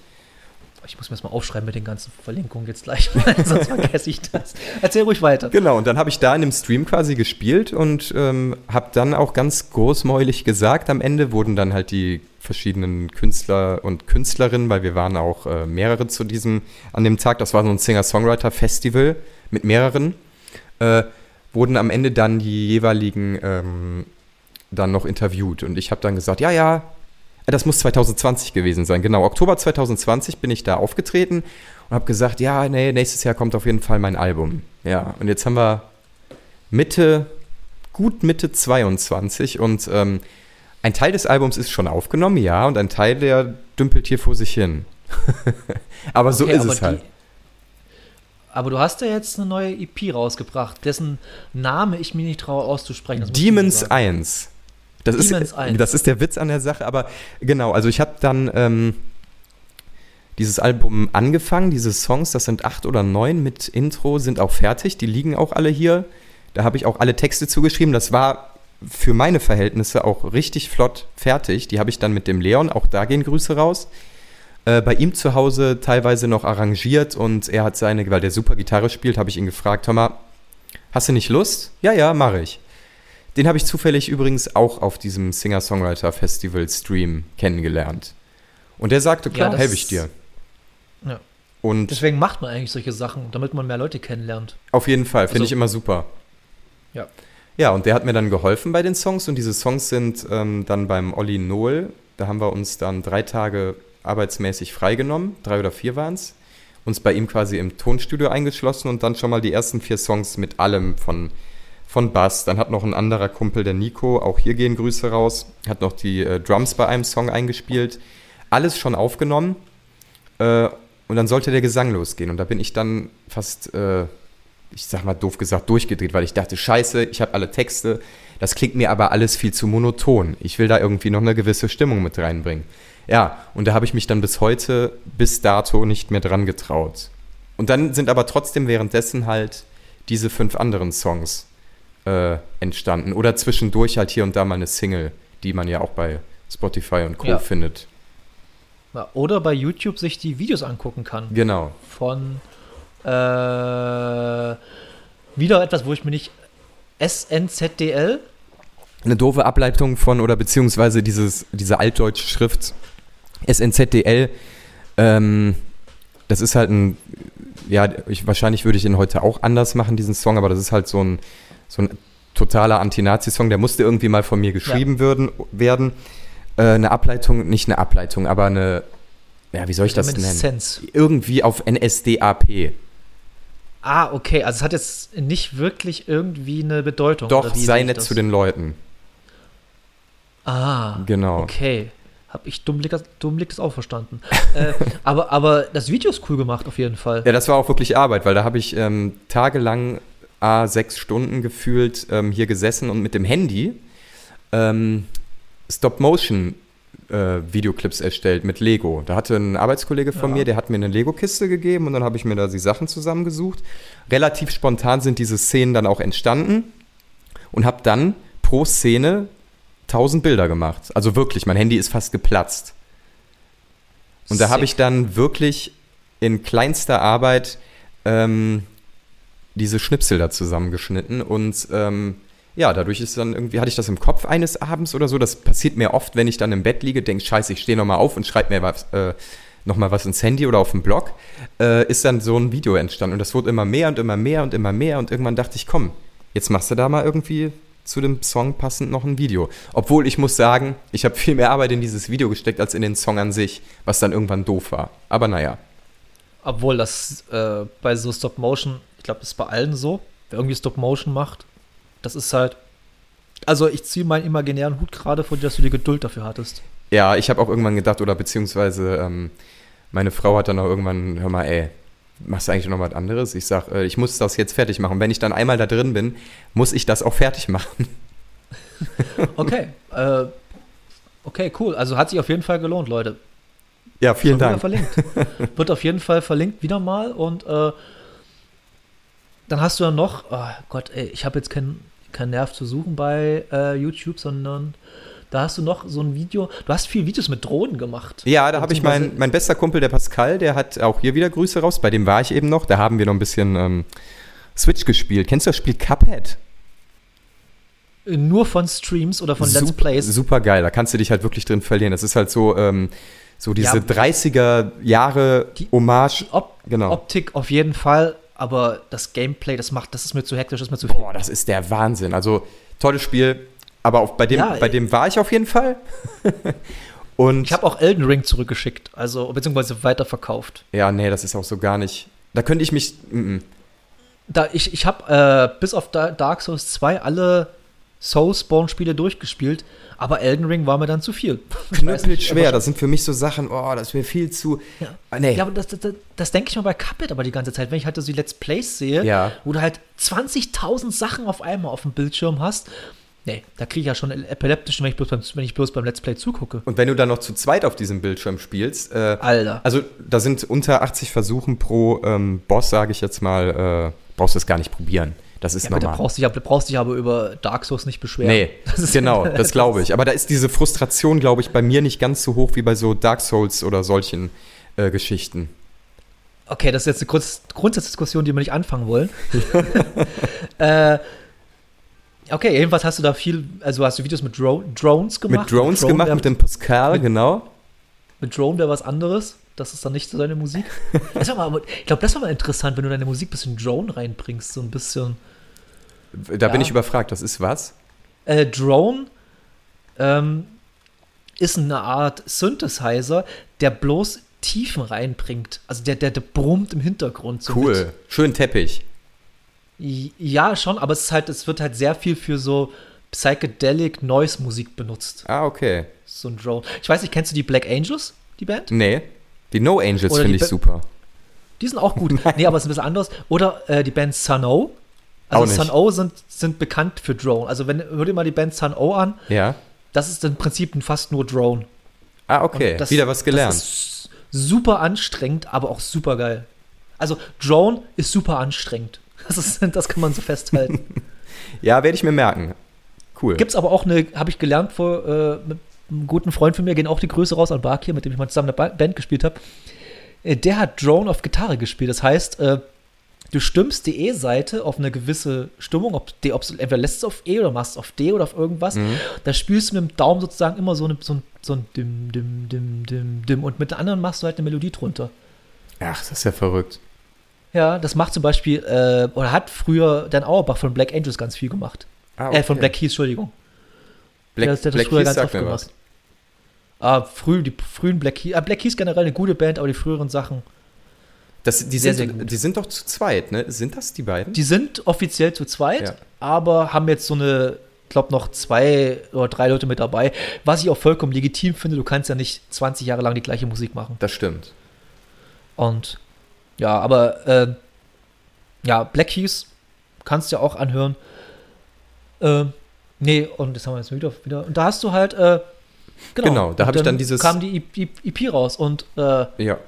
Ich muss mir das mal aufschreiben mit den ganzen Verlinkungen jetzt gleich mal, sonst vergesse ich das. Erzähl ruhig weiter. Genau, und dann habe ich da in dem Stream quasi gespielt und ähm, habe dann auch ganz großmäulig gesagt, am Ende wurden dann halt die verschiedenen Künstler und Künstlerinnen, weil wir waren auch äh, mehrere zu diesem, an dem Tag, das war so ein Singer-Songwriter-Festival mit mehreren, äh, wurden am Ende dann die jeweiligen ähm, dann noch interviewt. Und ich habe dann gesagt, ja, ja, das muss 2020 gewesen sein. Genau, Oktober 2020 bin ich da aufgetreten und habe gesagt, ja, nee, nächstes Jahr kommt auf jeden Fall mein Album. Ja, und jetzt haben wir Mitte, gut Mitte 22 und ähm, ein Teil des Albums ist schon aufgenommen, ja, und ein Teil, der dümpelt hier vor sich hin. aber so Okay, ist aber es halt. Die, aber du hast ja jetzt eine neue EP rausgebracht, dessen Name ich mir nicht traue auszusprechen. Demons sagen. 1. Das ist, 1. das ist der Witz an der Sache, aber genau, also ich habe dann ähm, dieses Album angefangen, diese Songs, das sind acht oder neun mit Intro, sind auch fertig, die liegen auch alle hier. Da habe ich auch alle Texte zugeschrieben. Das war für meine Verhältnisse auch richtig flott fertig. Die habe ich dann mit dem Leon, auch da gehen Grüße raus, äh, bei ihm zu Hause teilweise noch arrangiert und er hat seine, weil der super Gitarre spielt, habe ich ihn gefragt, mal, hast du nicht Lust? Ja, ja, mache ich. Den habe ich zufällig übrigens auch auf diesem Singer-Songwriter-Festival-Stream kennengelernt. Und der sagte, klar, das- helfe ich dir. Ja. Und Deswegen macht man eigentlich solche Sachen, damit man mehr Leute kennenlernt. auf jeden Fall, finde Also- ich immer super. Ja. Ja, und der hat mir dann geholfen bei den Songs und diese Songs sind ähm, dann beim Olli Noel, da haben wir uns dann drei Tage arbeitsmäßig freigenommen, drei oder vier waren es, uns bei ihm quasi im Tonstudio eingeschlossen und dann schon mal die ersten vier Songs mit allem von, von Bass. Dann hat noch ein anderer Kumpel, der Nico, auch hier gehen Grüße raus, hat noch die äh, Drums bei einem Song eingespielt. Alles schon aufgenommen äh, und dann sollte der Gesang losgehen und da bin ich dann fast... Äh, ich sag mal doof gesagt, durchgedreht, weil ich dachte, scheiße, ich habe alle Texte, das klingt mir aber alles viel zu monoton. Ich will da irgendwie noch eine gewisse Stimmung mit reinbringen. Ja, und da habe ich mich dann bis heute, bis dato nicht mehr dran getraut. Und dann sind aber trotzdem währenddessen halt diese fünf anderen Songs äh, entstanden. Oder zwischendurch halt hier und da mal eine Single, die man ja auch bei Spotify und Co. Ja. findet. Oder bei YouTube sich die Videos angucken kann. Genau. Von äh, wieder etwas, wo ich mir nicht SNZDL. Eine doofe Ableitung von, oder beziehungsweise dieses, diese altdeutsche Schrift SNZDL, ähm, das ist halt ein, ja, ich, wahrscheinlich würde ich ihn heute auch anders machen, diesen Song, aber das ist halt so ein, so ein totaler Anti-Nazi-Song, der musste irgendwie mal von mir geschrieben würden, werden. Äh, eine Ableitung, nicht eine Ableitung, aber eine, ja, wie soll ich das nennen? Reminiszenz. Irgendwie auf NSDAP. Ah, okay. Also es hat jetzt nicht wirklich irgendwie eine Bedeutung. Doch, sei nett zu den Leuten. Ah, Genau. okay. Hab ich dummblick, dummblick das auch verstanden. äh, aber, aber das Video ist cool gemacht, auf jeden Fall. Ja, das war auch wirklich Arbeit, weil da habe ich ähm, tagelang, a sechs Stunden gefühlt ähm, hier gesessen und mit dem Handy ähm, Stop-Motion äh, Videoclips erstellt mit Lego. Da hatte ein Arbeitskollege von Ja. mir, der hat mir eine Lego-Kiste gegeben und dann habe ich mir da die Sachen zusammengesucht. Relativ spontan sind diese Szenen dann auch entstanden und habe dann pro Szene 1000 Bilder gemacht. Also wirklich, mein Handy ist fast geplatzt. Und da habe Sick. ich dann wirklich in kleinster Arbeit ähm, diese Schnipsel da zusammengeschnitten und ähm, ja, dadurch ist dann irgendwie, hatte ich das im Kopf eines Abends oder so. Das passiert mir oft, wenn ich dann im Bett liege, denke, scheiße, ich stehe nochmal auf und schreibe mir was, äh, nochmal was ins Handy oder auf den Blog, äh, ist dann so ein Video entstanden. Und das wurde immer mehr und immer mehr und immer mehr. Und irgendwann dachte ich, komm, jetzt machst du da mal irgendwie zu dem Song passend noch ein Video. Obwohl ich muss sagen, ich habe viel mehr Arbeit in dieses Video gesteckt als in den Song an sich, was dann irgendwann doof war. Aber naja. Obwohl das äh, bei so Stop-Motion, ich glaube, das ist bei allen so, wer irgendwie Stop-Motion macht, das ist halt. Also ich ziehe meinen imaginären Hut gerade vor dir, dass du die Geduld dafür hattest. Ja, ich habe auch irgendwann gedacht, oder beziehungsweise ähm, meine Frau hat dann auch irgendwann, hör mal, ey, machst du eigentlich noch was anderes? Ich sag, äh, ich muss das jetzt fertig machen. Wenn ich dann einmal da drin bin, muss ich das auch fertig machen. Okay. äh, okay, cool. Also hat sich auf jeden Fall gelohnt, Leute. Ja, vielen Dank. verlinkt. Wird auf jeden Fall verlinkt wieder mal und äh, dann hast du ja noch, oh Gott, ey, ich habe jetzt keinen keinen Nerv zu suchen bei äh, YouTube, sondern da hast du noch so ein Video. Du hast viel Videos mit Drohnen gemacht. Ja, da habe ich mein, Beziehungsweise- mein bester Kumpel, der Pascal, der hat auch hier wieder Grüße raus. Bei dem war ich eben noch. Da haben wir noch ein bisschen ähm, Switch gespielt. Kennst du das Spiel Cuphead? Nur von Streams oder von Let's Sup- Plays. Super geil. Da kannst du dich halt wirklich drin verlieren. Das ist halt so, ähm, so diese Ja. 30er Jahre Die- Hommage. Die Op Genau. Optik auf jeden Fall, aber das Gameplay, das macht, das ist mir zu hektisch, das ist mir zu viel. Boah, das ist der Wahnsinn. Also, tolles Spiel. Aber auch bei dem, Ja, bei dem war ich auf jeden Fall. Und Ich habe auch Elden Ring zurückgeschickt, also beziehungsweise weiterverkauft. ja, nee, das ist auch so gar nicht. Da könnte ich mich. mm, mm. Da ich ich habe äh, bis auf Da- Dark Souls 2 alle Soulspawn-Spiele durchgespielt, aber Elden Ring war mir dann zu viel. Knüppelt schwer. Das sind für mich so Sachen, oh, das ist mir viel zu. Ja. Ah, nee. Ja, aber das, das, das, das denke ich mir bei Cuphead aber die ganze Zeit, wenn ich halt so die Let's Plays sehe, Ja. wo du halt 20.000 Sachen auf einmal auf dem Bildschirm hast. Nee, da kriege ich ja schon epileptisch, wenn ich, bloß beim, wenn ich bloß beim Let's Play zugucke. Und wenn du dann noch zu zweit auf diesem Bildschirm spielst, äh, Alter. also da sind unter 80 Versuchen pro ähm, Boss, sage ich jetzt mal, äh, brauchst du es gar nicht probieren. Das ist Ja, aber da normal. brauchst du dich, aber- brauchst dich aber über Dark Souls nicht beschweren. Nee, Das ist genau, das glaube ich. Aber da ist diese Frustration, glaube ich, bei mir nicht ganz so hoch wie bei so Dark Souls oder solchen äh, Geschichten. Okay, das ist jetzt eine Grunds Grundsatzdiskussion, die wir nicht anfangen wollen. äh, okay, jedenfalls hast du da viel, also hast du Videos mit Dro Drones gemacht. Mit Drones Drone gemacht, mit dem Pascal, genau. mit Drone wäre was anderes. Das ist dann nicht so deine Musik. Das mal, ich glaube, das war mal interessant, wenn du deine Musik ein bisschen Drone reinbringst, so ein bisschen. Da bin Ja. ich überfragt, das ist was? Äh, Drone ähm, ist eine Art Synthesizer, der bloß Tiefen reinbringt. Also der, der, der brummt im Hintergrund. So Cool. mit. Schön Teppich. Ja, schon, aber es ist halt, es wird halt sehr viel für so Psychedelic Noise Musik benutzt. Ah, okay. So ein Drone. Ich weiß nicht, kennst du die Black Angels, die Band? Nee. Die No Angels finde ich Ba- super. Die sind auch gut. nee, aber es ist ein bisschen anders. Oder äh, die Band Sun O. Also. Sun O sind, sind bekannt für Drone. Also wenn, hör dir mal die Band Sun O an, Ja. das ist im Prinzip fast nur Drone. Ah, okay. Das- Wieder was gelernt. Das ist super anstrengend, aber auch super geil. Also Drone ist super anstrengend. Das, ist, das kann man so festhalten. Ja, werde ich mir merken. Cool. Gibt's aber auch eine, habe ich gelernt vor, äh, mit einem guten Freund von mir, gehen auch die Grüße raus an Barkir, mit dem ich mal zusammen eine Ba- Band gespielt habe. Äh, der hat Drone auf Gitarre gespielt. Das heißt, äh, du stimmst die E-Seite auf eine gewisse Stimmung, ob, die, ob du entweder lässt es auf E oder machst es auf D oder auf irgendwas. Mhm. Da spielst du mit dem Daumen sozusagen immer so, eine, so ein, so ein Dim, Dim, Dim, Dim, Dim und mit der anderen machst du halt eine Melodie drunter. Ach, das ist ja verrückt. Ja, das macht zum Beispiel, äh, oder hat früher Dan Auerbach von Black Angels ganz viel gemacht. Ah, Äh, von Black Keys, Entschuldigung. Black, der, der hat das Black früher Keys ganz oft gemacht. was. Ah, früh, die frühen Black Keys, ah, Black Keys generell eine gute Band, aber die früheren Sachen, Das, die, Sehr, sind, sehr die sind doch zu zweit, ne? Sind das die beiden? die sind offiziell zu zweit, Ja. aber haben jetzt so eine, ich glaube noch zwei oder drei Leute mit dabei, was ich auch vollkommen legitim finde. Du kannst ja nicht 20 Jahre lang die gleiche Musik machen. das stimmt. Und ja, aber äh, ja, Black Keys kannst du ja auch anhören. Äh, nee, und das haben wir jetzt wieder. wieder. Und da hast du halt, äh, genau, Genau, da und hab ich dann dieses- kam die EP, raus und äh, Ja.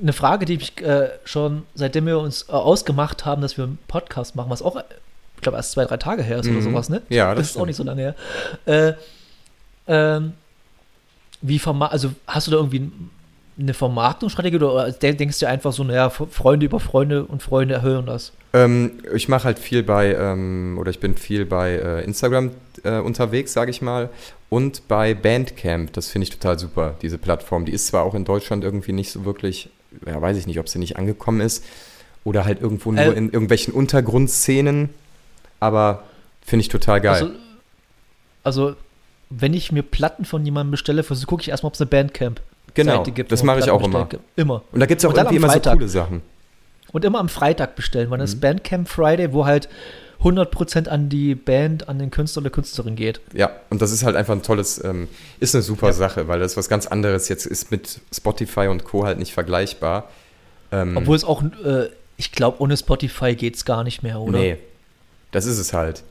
eine Frage, die ich äh, schon seitdem wir uns äh, ausgemacht haben, dass wir einen Podcast machen, was auch, ich glaube, erst zwei, drei Tage her ist oder Mhm. sowas, ne? Ja, das das ist auch stimmt. nicht so lange her. Äh, ähm, wie verma also hast du da irgendwie eine Vermarktungsstrategie oder denk- denkst du einfach so, naja, Freunde über Freunde und Freunde hören das? Ähm, ich mache halt viel bei, ähm, oder ich bin viel bei äh, Instagram äh, unterwegs, sage ich mal, und bei Bandcamp. Das finde ich total super, diese Plattform. Die ist zwar auch in Deutschland irgendwie nicht so wirklich, ja, weiß ich nicht, ob sie nicht angekommen ist oder halt irgendwo nur Äh, in irgendwelchen Untergrundszenen, aber finde ich total geil. Also, also, wenn ich mir Platten von jemandem bestelle, gucke ich erstmal, ob es eine Bandcamp genau, gibt. das mache ich auch immer. Immer. Und da gibt es auch irgendwie immer so coole Sachen. Und immer am Freitag bestellen, weil das Mhm. ist Bandcamp Friday, wo halt 100% an die Band, an den Künstler oder Künstlerin geht. Ja, und das ist halt einfach ein tolles, ähm, ist eine super Ja. Sache, weil das was ganz anderes jetzt ist mit Spotify und Co. halt nicht vergleichbar. Ähm, Obwohl es auch, äh, ich glaube, ohne Spotify geht es gar nicht mehr, oder? Nee, das ist es halt.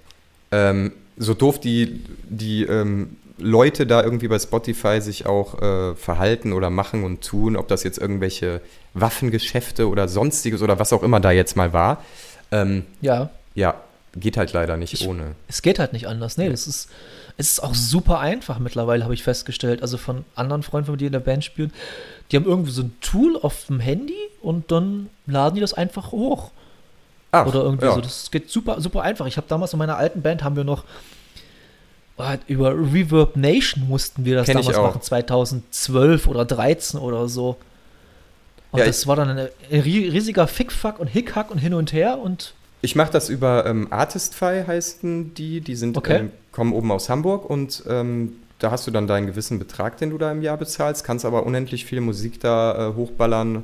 Ähm, so doof die, die ähm, Leute da irgendwie bei Spotify sich auch äh, verhalten oder machen und tun, ob das jetzt irgendwelche Waffengeschäfte oder sonstiges oder was auch immer da jetzt mal war. Ähm, Ja, ja, geht halt leider nicht Ich- ohne. es geht halt nicht anders. Nee, das ist, es ist auch super einfach mittlerweile, habe ich festgestellt. Also von anderen Freunden, von mir, die in der Band spielen, die haben irgendwie so ein Tool auf dem Handy und dann laden die das einfach hoch. Ach, Oder irgendwie ja. so. Das geht super, super einfach. Ich habe damals in meiner alten Band haben wir noch über Reverb Nation mussten wir das Kenn damals machen, 2012 oder 13 oder so. Und Ja, das war dann ein ri- riesiger Fickfuck und Hickhack und hin und her und Ich mache das über ähm, Artistify heißen die, die sind, Okay. ähm, kommen oben aus Hamburg und ähm, da hast du dann deinen gewissen Betrag, den du da im Jahr bezahlst, kannst aber unendlich viel Musik da äh, hochballern,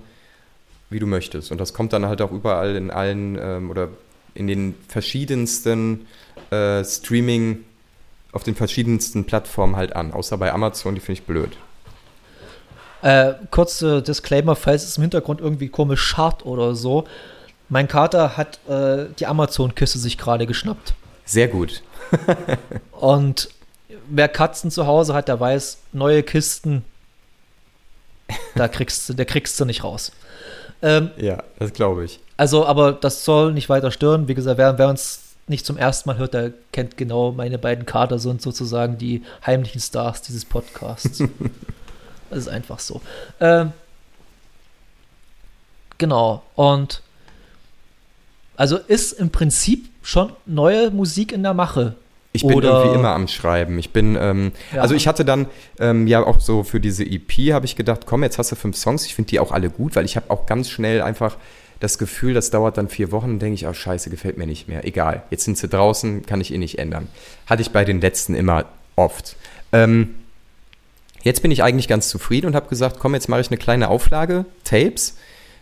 wie du möchtest. Und das kommt dann halt auch überall in allen ähm, oder in den verschiedensten äh, Streaming, auf den verschiedensten Plattformen halt an, außer bei Amazon, die finde ich blöd. Äh, kurze Disclaimer, falls es im Hintergrund irgendwie komisch scharrt oder so. Mein Kater hat äh, die Amazon-Kiste sich gerade geschnappt. Sehr gut. Und wer Katzen zu Hause hat, der weiß, neue Kisten, da kriegst du, der kriegst du nicht raus. Ähm, Ja, das glaube ich. also, aber das soll nicht weiter stören. Wie gesagt, wer, wer uns nicht zum ersten Mal hört, der kennt genau meine beiden Kater sind sozusagen die heimlichen Stars dieses Podcasts. das ist einfach so. Ähm, genau. Und also ist im Prinzip schon neue Musik in der Mache. Ich bin Oder- irgendwie immer am Schreiben. Ich bin, ähm, Ja. also ich hatte dann ähm, ja auch so für diese EP habe ich gedacht, komm, jetzt hast du fünf Songs. Ich finde die auch alle gut, weil ich habe auch ganz schnell einfach das Gefühl, das dauert dann vier Wochen, denke ich, oh scheiße, gefällt mir nicht mehr. Egal, jetzt sind sie draußen, kann ich eh nicht ändern. Hatte ich bei den letzten immer oft. Ähm, jetzt bin ich eigentlich ganz zufrieden und habe gesagt, komm, jetzt mache ich eine kleine Auflage, Tapes.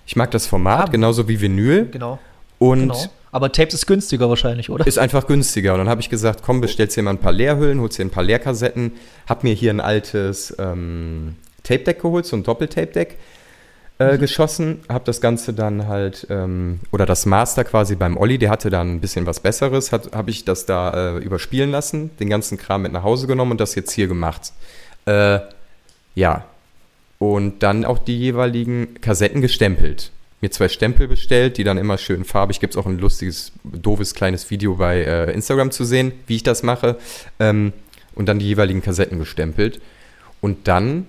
Ich mag das Format, Ah. genauso wie Vinyl. Genau. Und genau. Aber Tapes ist günstiger wahrscheinlich, oder? ist einfach günstiger. Und dann habe ich gesagt, komm, bestellst dir mal ein paar Leerhüllen, holst dir ein paar Leerkassetten, hab mir hier ein altes ähm, Tape-Deck geholt, so ein Doppel-Tape-Deck äh, geschossen, hab das Ganze dann halt, ähm, oder das Master quasi beim Olli, der hatte dann ein bisschen was Besseres, habe ich das da äh, überspielen lassen, den ganzen Kram mit nach Hause genommen und das jetzt hier gemacht. Äh, ja, und dann auch die jeweiligen Kassetten gestempelt. Mir zwei Stempel bestellt, die dann immer schön farbig. Gibt es auch ein lustiges, doofes kleines Video bei äh, Instagram zu sehen, wie ich das mache. Ähm, und dann die jeweiligen Kassetten gestempelt. Und dann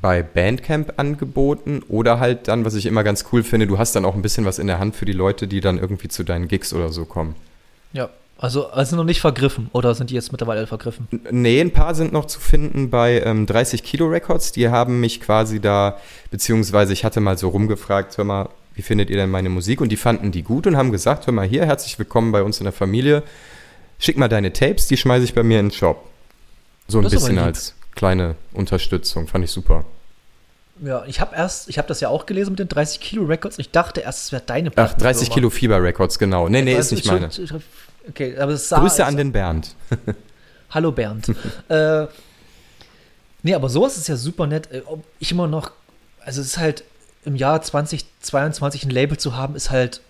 bei Bandcamp angeboten oder halt dann, was ich immer ganz cool finde, du hast dann auch ein bisschen was in der Hand für die Leute, die dann irgendwie zu deinen Gigs oder so kommen. Ja. Also, also noch nicht vergriffen oder sind die jetzt mittlerweile vergriffen? Nee, ein paar sind noch zu finden bei ähm, 30 Kilo Records. Die haben mich quasi da, beziehungsweise ich hatte mal so rumgefragt, hör mal, wie findet ihr denn meine Musik? Und die fanden die gut und haben gesagt, hör mal hier, herzlich willkommen bei uns in der Familie. Schick mal deine Tapes, die schmeiße ich bei mir in den Shop. So ein bisschen als kleine Unterstützung, fand ich super. Ja, ich habe erst, ich habe das ja auch gelesen mit den 30 Kilo Records. Ich dachte erst, es wäre deine Ach, 30 Plattenfirma. Kilo Fieber Records, genau. Nee, nee, ist Also, nicht meine. Entschuldigung, Okay, aber es sah Grüße als- an den Bernd. Hallo Bernd. äh, nee, aber sowas ist ja super nett. Äh, ob Ich immer noch, also es ist halt im Jahr 2022 ein Label zu haben, ist halt,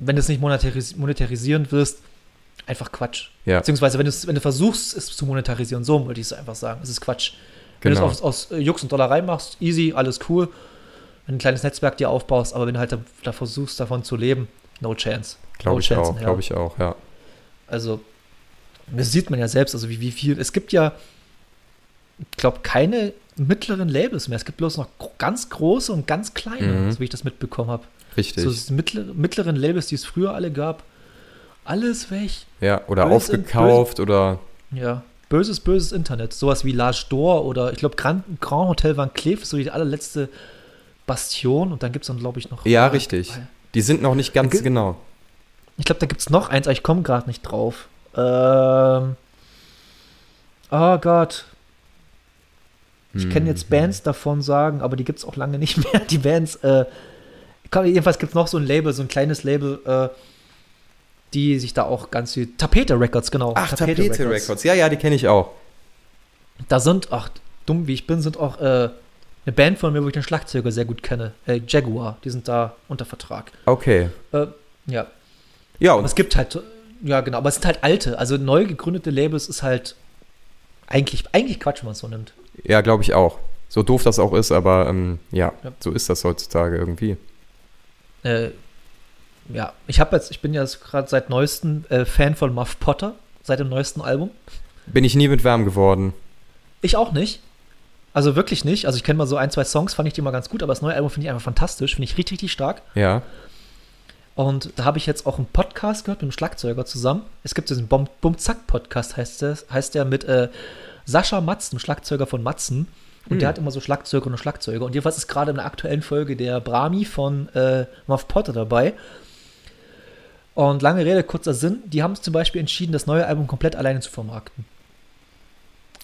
wenn du es nicht monetaris monetarisieren wirst, einfach Quatsch. Ja. Beziehungsweise, wenn, wenn du versuchst, es zu monetarisieren, so wollte ich es einfach sagen. Es ist Quatsch. Wenn Genau. du es aus, aus äh, Jux und Dollerei machst, easy, alles cool. Wenn du ein kleines Netzwerk dir aufbaust, aber wenn du halt da, da versuchst, davon zu leben, no chance. Glaube no ich chance, auch, ja. glaube ich auch, ja. Also, das sieht man ja selbst, also wie, wie viel. Es gibt ja, ich glaube, keine mittleren Labels mehr. Es gibt bloß noch ganz große und ganz kleine, Mhm. so wie ich das mitbekommen habe. Richtig. So mittleren Labels, die es früher alle gab, alles weg. ja, oder böse- aufgekauft oder Ja. Böses, böses Internet. Sowas wie L'Age d'Or oder ich glaube Grand, Grand Hotel Van Cleef ist so die allerletzte Bastion und dann gibt es dann, glaube ich, noch. Ja, richtig. Die sind noch nicht ganz Ge- genau. Ich glaube, da gibt es noch eins, aber ich komme gerade nicht drauf. Ähm. Oh Gott. Ich kann jetzt Mhm. Bands davon sagen, aber die gibt es auch lange nicht mehr. Die Bands, äh, komm, jedenfalls gibt es noch so ein Label, so ein kleines Label, äh, die sich da auch ganz viel. Tapete Records, genau. Ach, Tapete, Records. Ja, ja, die kenne ich auch. Da sind, ach, dumm wie ich bin, sind auch äh, eine Band von mir, wo ich den Schlagzeuger sehr gut kenne. Äh, Jaguar, die sind da unter Vertrag. Okay. Äh, ja. Ja, Aber und es gibt halt, ja genau, aber es sind halt alte, also neu gegründete Labels ist halt eigentlich, eigentlich Quatsch, wenn man es so nimmt. ja, glaube ich auch. So doof das auch ist, aber ähm, ja, Ja. so ist das heutzutage irgendwie. Äh, ja, ich habe jetzt, ich bin ja gerade seit neuestem äh, Fan von Muff Potter, seit dem neuesten Album. Bin ich nie mit warm geworden. Ich auch nicht. Also wirklich nicht. Also ich kenne mal so ein, zwei Songs, fand ich die mal ganz gut, aber das neue Album finde ich einfach fantastisch, finde ich richtig, richtig stark. Ja. Und da habe ich jetzt auch einen Podcast gehört mit einem Schlagzeuger zusammen. Es gibt diesen Bum, Bum Zack Podcast, heißt der, heißt der mit äh, Sascha Matzen, Schlagzeuger von Matzen. Und der hat immer so Schlagzeuger und Schlagzeuger. Und jedenfalls ist gerade in der aktuellen Folge der Brahmi von äh, Muff Potter dabei. Und lange Rede, kurzer Sinn, die haben zum Beispiel entschieden, das neue Album komplett alleine zu vermarkten.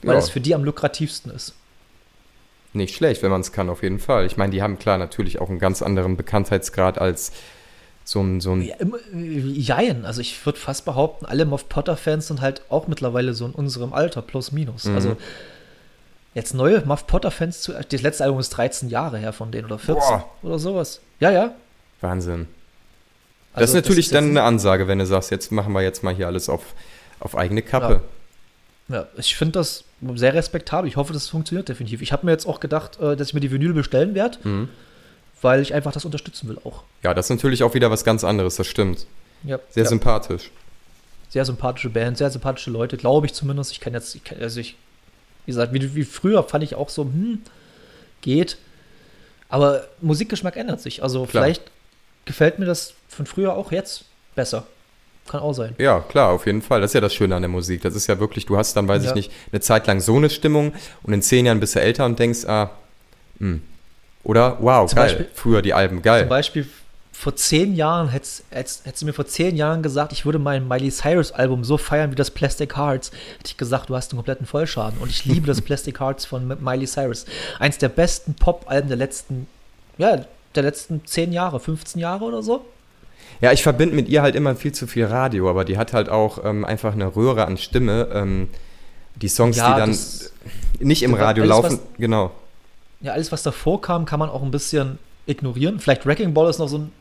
Weil Ja. das für die am lukrativsten ist. Nicht schlecht, wenn man es kann, auf jeden Fall. Ich meine, die haben klar natürlich auch einen ganz anderen Bekanntheitsgrad als so ein, so ein Ja, im- Jein, also ich würde fast behaupten, alle Moff Potter-Fans sind halt auch mittlerweile so in unserem Alter, plus minus. Mhm. Also jetzt neue Muff Potter-Fans zu. Das letzte Album ist 13 Jahre her von denen oder 14 Boah. oder sowas. Ja, ja. Wahnsinn. Das Also ist natürlich jetzt dann nicht- eine Ansage, wenn du sagst, jetzt machen wir jetzt mal hier alles auf, auf eigene Kappe. Ja, ich finde das sehr respektabel. Ich hoffe, das funktioniert definitiv. Ich habe mir jetzt auch gedacht, äh, dass ich mir die Vinyl bestellen werde, Mhm. weil ich einfach das unterstützen will auch. Ja, das ist natürlich auch wieder was ganz anderes, das stimmt. Ja, Sehr ja. sympathisch. sehr sympathische Band, sehr sympathische Leute, glaube ich zumindest. Ich kann jetzt, ich kenn, also ich, wie gesagt, wie, wie früher fand ich auch so, hm, geht. Aber Musikgeschmack ändert sich. Also Klar. vielleicht gefällt mir das von früher auch jetzt besser. Kann auch sein. Ja, klar, auf jeden Fall. Das ist ja das Schöne an der Musik. Das ist ja wirklich, du hast dann, weiß Ja. ich nicht, eine Zeit lang so eine Stimmung und in zehn Jahren bist du älter und denkst, ah, hm. Oder, wow, Zum geil. Beispiel- Früher die Alben, Zum geil. Beispiel vor zehn Jahren hättest, hättest, hättest du mir vor zehn Jahren gesagt, ich würde mein Miley Cyrus Album so feiern wie das Plastic Hearts, hätte ich gesagt, du hast einen kompletten Vollschaden. Und ich liebe das Plastic Hearts von Miley Cyrus. Eins der besten Pop-Alben der letzten, ja, der letzten zehn Jahre, 15 Jahre oder so. Ja, ich verbinde mit ihr halt immer viel zu viel Radio, aber die hat halt auch ähm, einfach eine Röhre an Stimme. Ähm, die Songs, Ja, die dann das- nicht im Radio alles, laufen, was- genau. Ja, alles, was davor kam, kann man auch ein bisschen ignorieren. Vielleicht Wrecking Ball ist noch so ein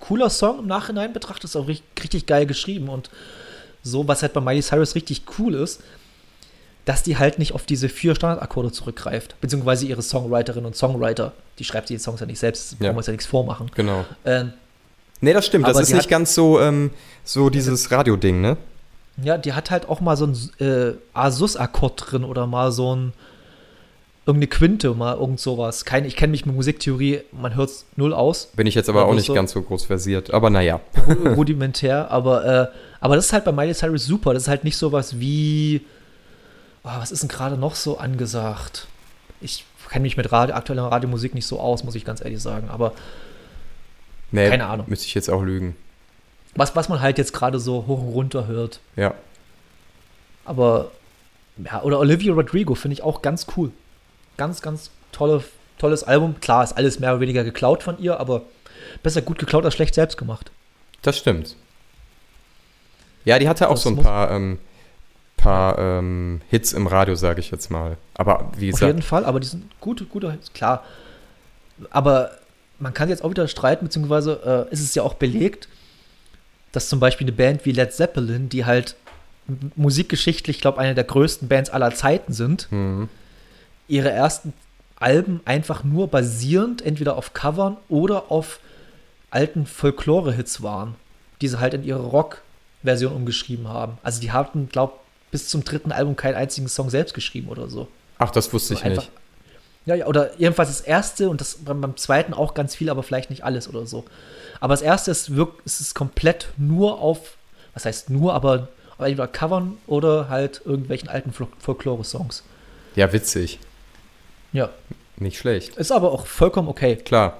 cooler Song im Nachhinein betrachtet, ist auch richtig, richtig geil geschrieben und so, was halt bei Miley Cyrus richtig cool ist. Dass die halt nicht auf diese vier Standardakkorde zurückgreift, beziehungsweise ihre Songwriterinnen und Songwriter, die schreibt die Songs ja nicht selbst, Ja. brauchen wir uns ja nichts vormachen. Genau. Ähm, Nee, das stimmt. Das ist nicht hat- ganz so, ähm, so dieses Radio-Ding, ne? ja, die hat halt auch mal so ein äh, A-Sus-Akkord drin oder mal so ein irgendeine Quinte, mal irgend sowas. Keine, ich kenne mich mit Musiktheorie, man hört es null aus. Bin ich jetzt aber auch nicht so- ganz so groß versiert. Aber naja. ru- rudimentär, aber, äh, aber das ist halt bei Miley Cyrus super. Das ist halt nicht sowas wie, oh, was ist denn gerade noch so angesagt? Ich kenne mich mit Radio, aktueller Radiomusik nicht so aus, muss ich ganz ehrlich sagen. Aber Nee, Keine Ahnung. Müsste ich jetzt auch lügen. was, was man halt jetzt gerade so hoch und runter hört. Ja. Aber, ja, oder Olivia Rodrigo finde ich auch ganz cool. Ganz, ganz tolle, tolles Album. Klar, ist alles mehr oder weniger geklaut von ihr, aber besser gut geklaut als schlecht selbst gemacht. Das stimmt. Ja, die hatte auch Das so ein paar, ähm, paar ähm, Hits im Radio, sage ich jetzt mal. Aber wie Auf jeden gesagt, Fall, aber die sind gute, gute, ist klar. Aber man kann jetzt auch wieder streiten, beziehungsweise äh, ist es ja auch belegt, dass zum Beispiel eine Band wie Led Zeppelin, die halt musikgeschichtlich, ich glaube, eine der größten Bands aller Zeiten sind, hm, ihre ersten Alben einfach nur basierend entweder auf Covern oder auf alten Folklore-Hits waren, die sie halt in ihre Rock-Version umgeschrieben haben. Also die hatten, glaube bis zum dritten Album keinen einzigen Song selbst geschrieben oder so. ach, das wusste ich So einfach- nicht. Ja, ja, oder jedenfalls das erste und das beim, zweiten auch ganz viel, aber vielleicht nicht alles oder so. Aber das erste ist wirklich, es ist komplett nur auf, was heißt nur, aber, aber entweder Covern oder halt irgendwelchen alten Fol- Folklore-Songs. Ja, witzig. Ja, Nicht schlecht. ist aber auch vollkommen okay. Klar.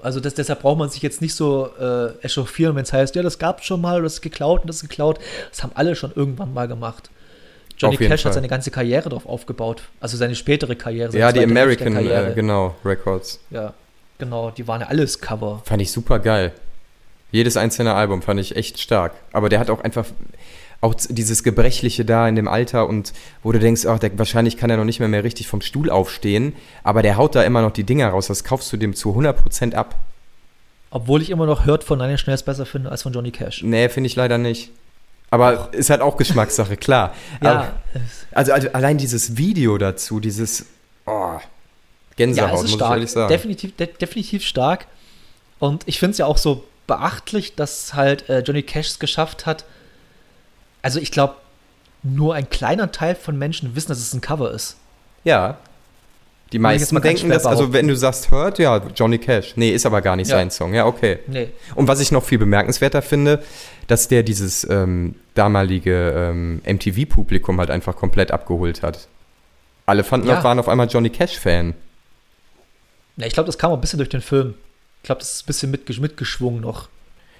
Also das, deshalb braucht man sich jetzt nicht so äh, echauffieren, wenn es heißt, ja, das gab es schon mal oder das ist geklaut und das ist geklaut. Das haben alle schon irgendwann mal gemacht. Johnny Cash Fall. hat seine ganze Karriere darauf aufgebaut. Also seine spätere Karriere. seine Ja, die American, äh, genau, Records. Ja, genau. Die waren ja alles Cover. Fand ich super geil. Jedes einzelne Album fand ich echt stark. Aber der hat auch einfach auch dieses Gebrechliche da in dem Alter und wo du denkst, ach, der, wahrscheinlich kann er noch nicht mehr, mehr richtig vom Stuhl aufstehen, aber der haut da immer noch die Dinger raus. Das kaufst du dem zu 100% ab. Obwohl ich immer noch Hört von Nine Inch Nails besser finde als von Johnny Cash. Nee, finde ich leider nicht. Aber ist halt auch Geschmackssache, klar. Ja, also, also allein dieses Video dazu, dieses oh, ja, Gänsehaut, es ist muss ich stark. ehrlich sagen. Definitiv, de definitiv stark. Und ich finde es ja auch so beachtlich, dass halt äh, Johnny Cash es geschafft hat. Also ich glaube, nur ein kleiner Teil von Menschen wissen, dass es ein Cover ist. Ja. Die meisten denken das, also wenn du sagst, hört, ja, Johnny Cash. Nee, ist aber gar nicht Ja. sein Song. Ja, okay. Nee. Und was ich noch viel bemerkenswerter finde, dass der dieses ähm, damalige ähm, MTV-Publikum halt einfach komplett abgeholt hat. Alle fanden Ja. waren auf einmal Johnny Cash-Fan. Ja, ich glaube, das kam auch ein bisschen durch den Film. Ich glaube, das ist ein bisschen mitgesch mitgeschwungen noch.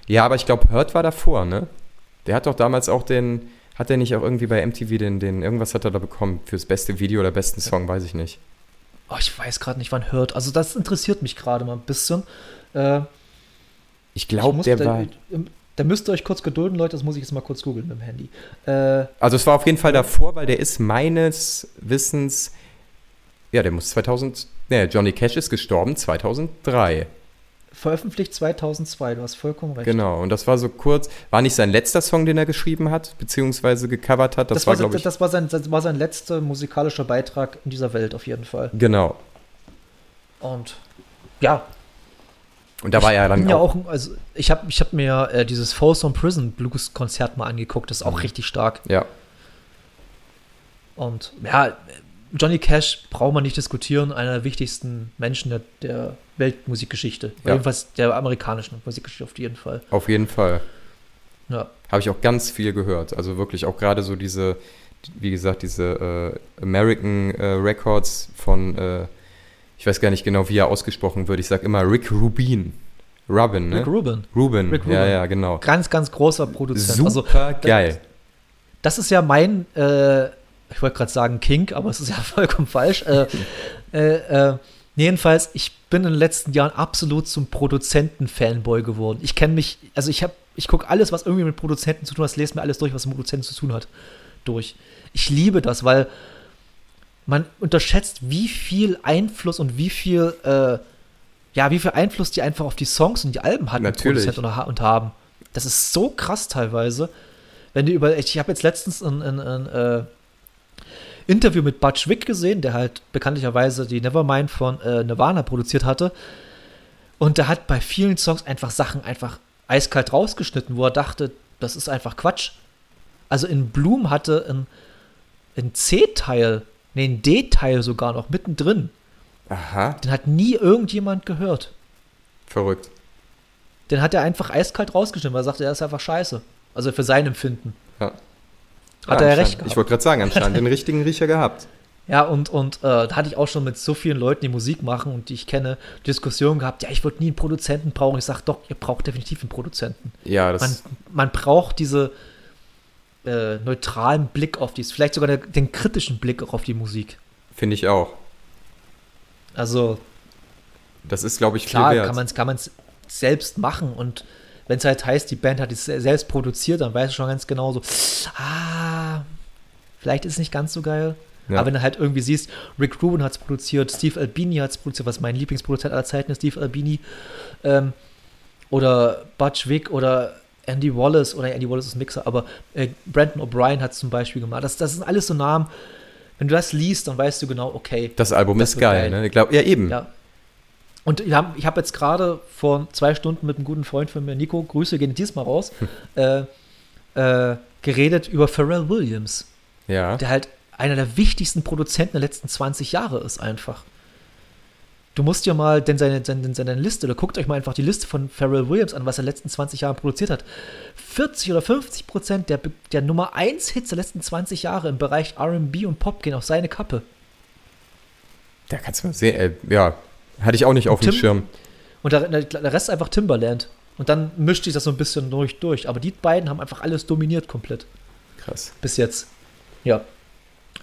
Ja, aber ich glaube, Hurt war davor, ne? Der hat doch damals auch den, hat der nicht auch irgendwie bei MTV den, den, irgendwas hat er da bekommen fürs beste Video oder besten Song, weiß ich nicht. Oh, ich weiß gerade nicht, wann hört. Also das interessiert mich gerade mal ein bisschen. Äh, Ich glaube, der da, war. Da müsst ihr euch kurz gedulden, Leute. Das muss ich jetzt mal kurz googeln mit dem Handy. Äh, Also es war auf jeden Fall davor, weil der ist meines Wissens, ja, der muss 2000, ne, Johnny Cash ist gestorben 2003. veröffentlicht 2002. Du hast vollkommen recht. Genau, und das war so kurz, war nicht sein letzter Song, den er geschrieben hat, beziehungsweise gecovert hat, das, Das, war, glaube sein- ich, das, war sein, das war sein letzter musikalischer Beitrag in dieser Welt auf jeden Fall. genau. Und ja, Und da war er dann bin ja auch, auch, also ich habe ich hab mir äh, dieses Folsom Prison Blues Konzert mal angeguckt. Das ist auch richtig stark. ja, Und ja, Johnny Cash braucht man nicht diskutieren, einer der wichtigsten Menschen der, der Weltmusikgeschichte. Ja. Jedenfalls der amerikanischen Musikgeschichte auf jeden Fall. auf jeden Fall. Ja. Habe ich auch ganz viel gehört. Also wirklich auch gerade so diese, wie gesagt, diese äh, American äh, Records von, äh, ich weiß gar nicht genau, wie er ausgesprochen wird. Ich sage immer Rick Rubin. Rubin, ne? Rick Rubin. Rubin. Rick Ja, Rubin. ja, genau. Ganz, ganz großer Produzent. Super Also, geil. das ist ja mein, äh, ich wollte gerade sagen Kink, aber es ist ja vollkommen falsch. Äh, äh, äh, jedenfalls, ich bin in den letzten Jahren absolut zum Produzenten-Fanboy geworden. Ich kenne mich, also ich habe, ich gucke alles, was irgendwie mit Produzenten zu tun hat, lese mir alles durch, was mit Produzenten zu tun hat, durch. Ich liebe das, weil man unterschätzt, wie viel Einfluss und wie viel, äh, ja, wie viel Einfluss die einfach auf die Songs und die Alben hatten, Natürlich. Produzenten und, und haben. Das ist so krass teilweise. Wenn du über, ich habe jetzt letztens ein, ein, ein, äh, Interview mit Butch Wick gesehen, der halt bekanntlicherweise die Nevermind von äh, Nirvana produziert hatte. Und der hat bei vielen Songs einfach Sachen einfach eiskalt rausgeschnitten, wo er dachte, das ist einfach Quatsch. Also in Bloom hatte ein, ein C-Teil, nee, ein D-Teil sogar noch mittendrin. Aha, Den hat nie irgendjemand gehört. verrückt. Den hat er einfach eiskalt rausgeschnitten, weil er sagte, er ist einfach scheiße. Also für sein Empfinden. Ja. Hat er ja recht anscheinend. gehabt. Ich wollte gerade sagen, anscheinend den richtigen Riecher gehabt. Ja, und, und äh, da hatte ich auch schon mit so vielen Leuten, die Musik machen und die ich kenne, Diskussionen gehabt, ja, ich würde nie einen Produzenten brauchen. Ich sage, doch, ihr braucht definitiv einen Produzenten. Ja, das Man, man braucht diese äh, neutralen Blick auf die, vielleicht sogar der, den kritischen Blick auch auf die Musik. finde ich auch. Also Das ist, glaube ich, klar viel wert. kann man es selbst machen und wenn es halt heißt, die Band hat es se- selbst produziert, dann weißt du schon ganz genau so, ah, vielleicht ist es nicht ganz so geil. Ja. Aber wenn du halt irgendwie siehst, Rick Rubin hat es produziert, Steve Albini hat es produziert, was mein Lieblingsproduzent aller Zeiten ist, Steve Albini, ähm, oder Butch Vig oder Andy Wallace, oder Andy Wallace ist Mixer, aber äh, Brandon O'Brien hat es zum Beispiel gemacht. Das, das sind alles so Namen, wenn du das liest, dann weißt du genau, okay. das Album das ist geil, geil. ne? Ich glaube, ja, eben. Ja. Und ich habe hab jetzt gerade vor zwei Stunden mit einem guten Freund von mir, Nico, Grüße gehen diesmal raus, äh, äh, geredet über Pharrell Williams, Ja. der halt einer der wichtigsten Produzenten der letzten 20 Jahre ist einfach. Du musst ja mal, denn seine, seine, seine Liste, oder guckt euch mal einfach die Liste von Pharrell Williams an, was er in den letzten 20 Jahren produziert hat. 40 oder 50 Prozent der, der Nummer 1 Hits der letzten 20 Jahre im Bereich R&B und Pop gehen auf seine Kappe. Da kannst du mal sehen, ey, ja, hatte ich auch nicht auf dem Tim- Schirm. Und der, der Rest ist einfach Timberland. Und dann mischt sich das so ein bisschen durch, durch. Aber die beiden haben einfach alles dominiert komplett. Krass. Bis jetzt. Ja.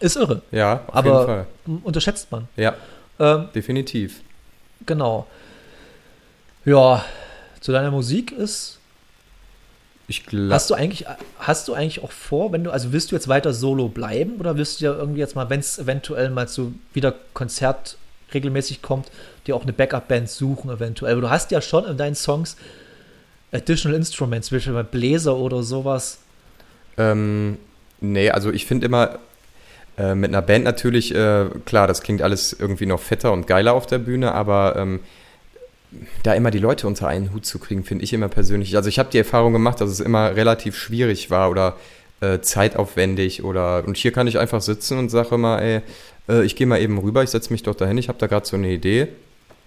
Ist irre. Ja, auf Aber- jeden Fall. Unterschätzt man. Ja, Ähm, definitiv. genau. Ja, zu deiner Musik ist. Ich glaube, Hast du eigentlich, hast du eigentlich auch vor, wenn du, also willst du jetzt weiter solo bleiben oder wirst du ja irgendwie jetzt mal, wenn es eventuell mal so wieder Konzert regelmäßig kommt, dir auch eine Backup-Band suchen eventuell? Du hast ja schon in deinen Songs Additional Instruments, zum Beispiel bei Bläser oder sowas. ähm, nee, also ich finde immer, äh, mit einer Band natürlich, äh, klar, das klingt alles irgendwie noch fetter und geiler auf der Bühne, aber ähm, da immer die Leute unter einen Hut zu kriegen, finde ich immer persönlich. Also ich habe die Erfahrung gemacht, dass es immer relativ schwierig war oder äh, zeitaufwendig oder und hier kann ich einfach sitzen und sage immer, ey, äh, ich gehe mal eben rüber, ich setze mich doch dahin, ich habe da gerade so eine Idee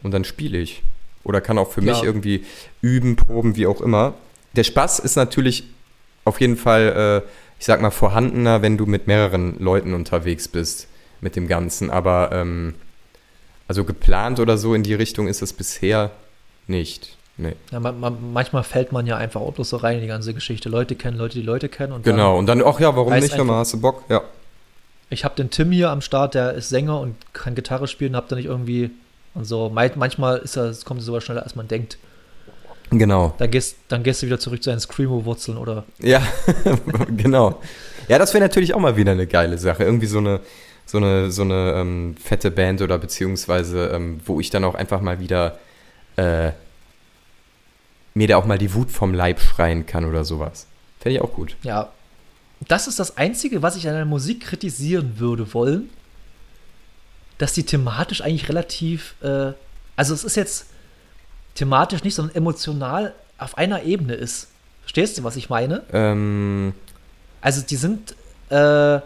und dann spiele ich. Oder kann auch für Ja. mich irgendwie üben, proben, wie auch immer. Der Spaß ist natürlich auf jeden Fall, äh, ich sag mal, vorhandener, wenn du mit mehreren Leuten unterwegs bist mit dem Ganzen. Aber ähm, also geplant oder so in die Richtung ist es bisher nicht. Nee. Ja, man, man, manchmal fällt man ja einfach auch bloß so rein in die ganze Geschichte. Leute kennen Leute, die Leute kennen. Und Genau. Und dann, ach ja, warum nicht, hör mal, einfach- hast du Bock? Ja. Ich habe den Tim hier am Start, der ist Sänger und kann Gitarre spielen, hab da nicht irgendwie. Und so, manchmal ist das, kommt es sogar schneller, als man denkt. Genau. Dann gehst, dann gehst du wieder zurück zu deinen Screamo-Wurzeln oder Ja, genau. Ja, das wäre natürlich auch mal wieder eine geile Sache. Irgendwie so eine, so eine, so eine ähm, fette Band oder beziehungsweise, ähm, wo ich dann auch einfach mal wieder äh, mir da auch mal die Wut vom Leib schreien kann oder sowas. Fände ich auch gut. Ja, das ist das Einzige, was ich an der Musik kritisieren würde wollen, dass die thematisch eigentlich relativ, äh, also es ist jetzt thematisch nicht, sondern emotional auf einer Ebene ist. Verstehst du, was ich meine? Ähm, Also die sind, äh,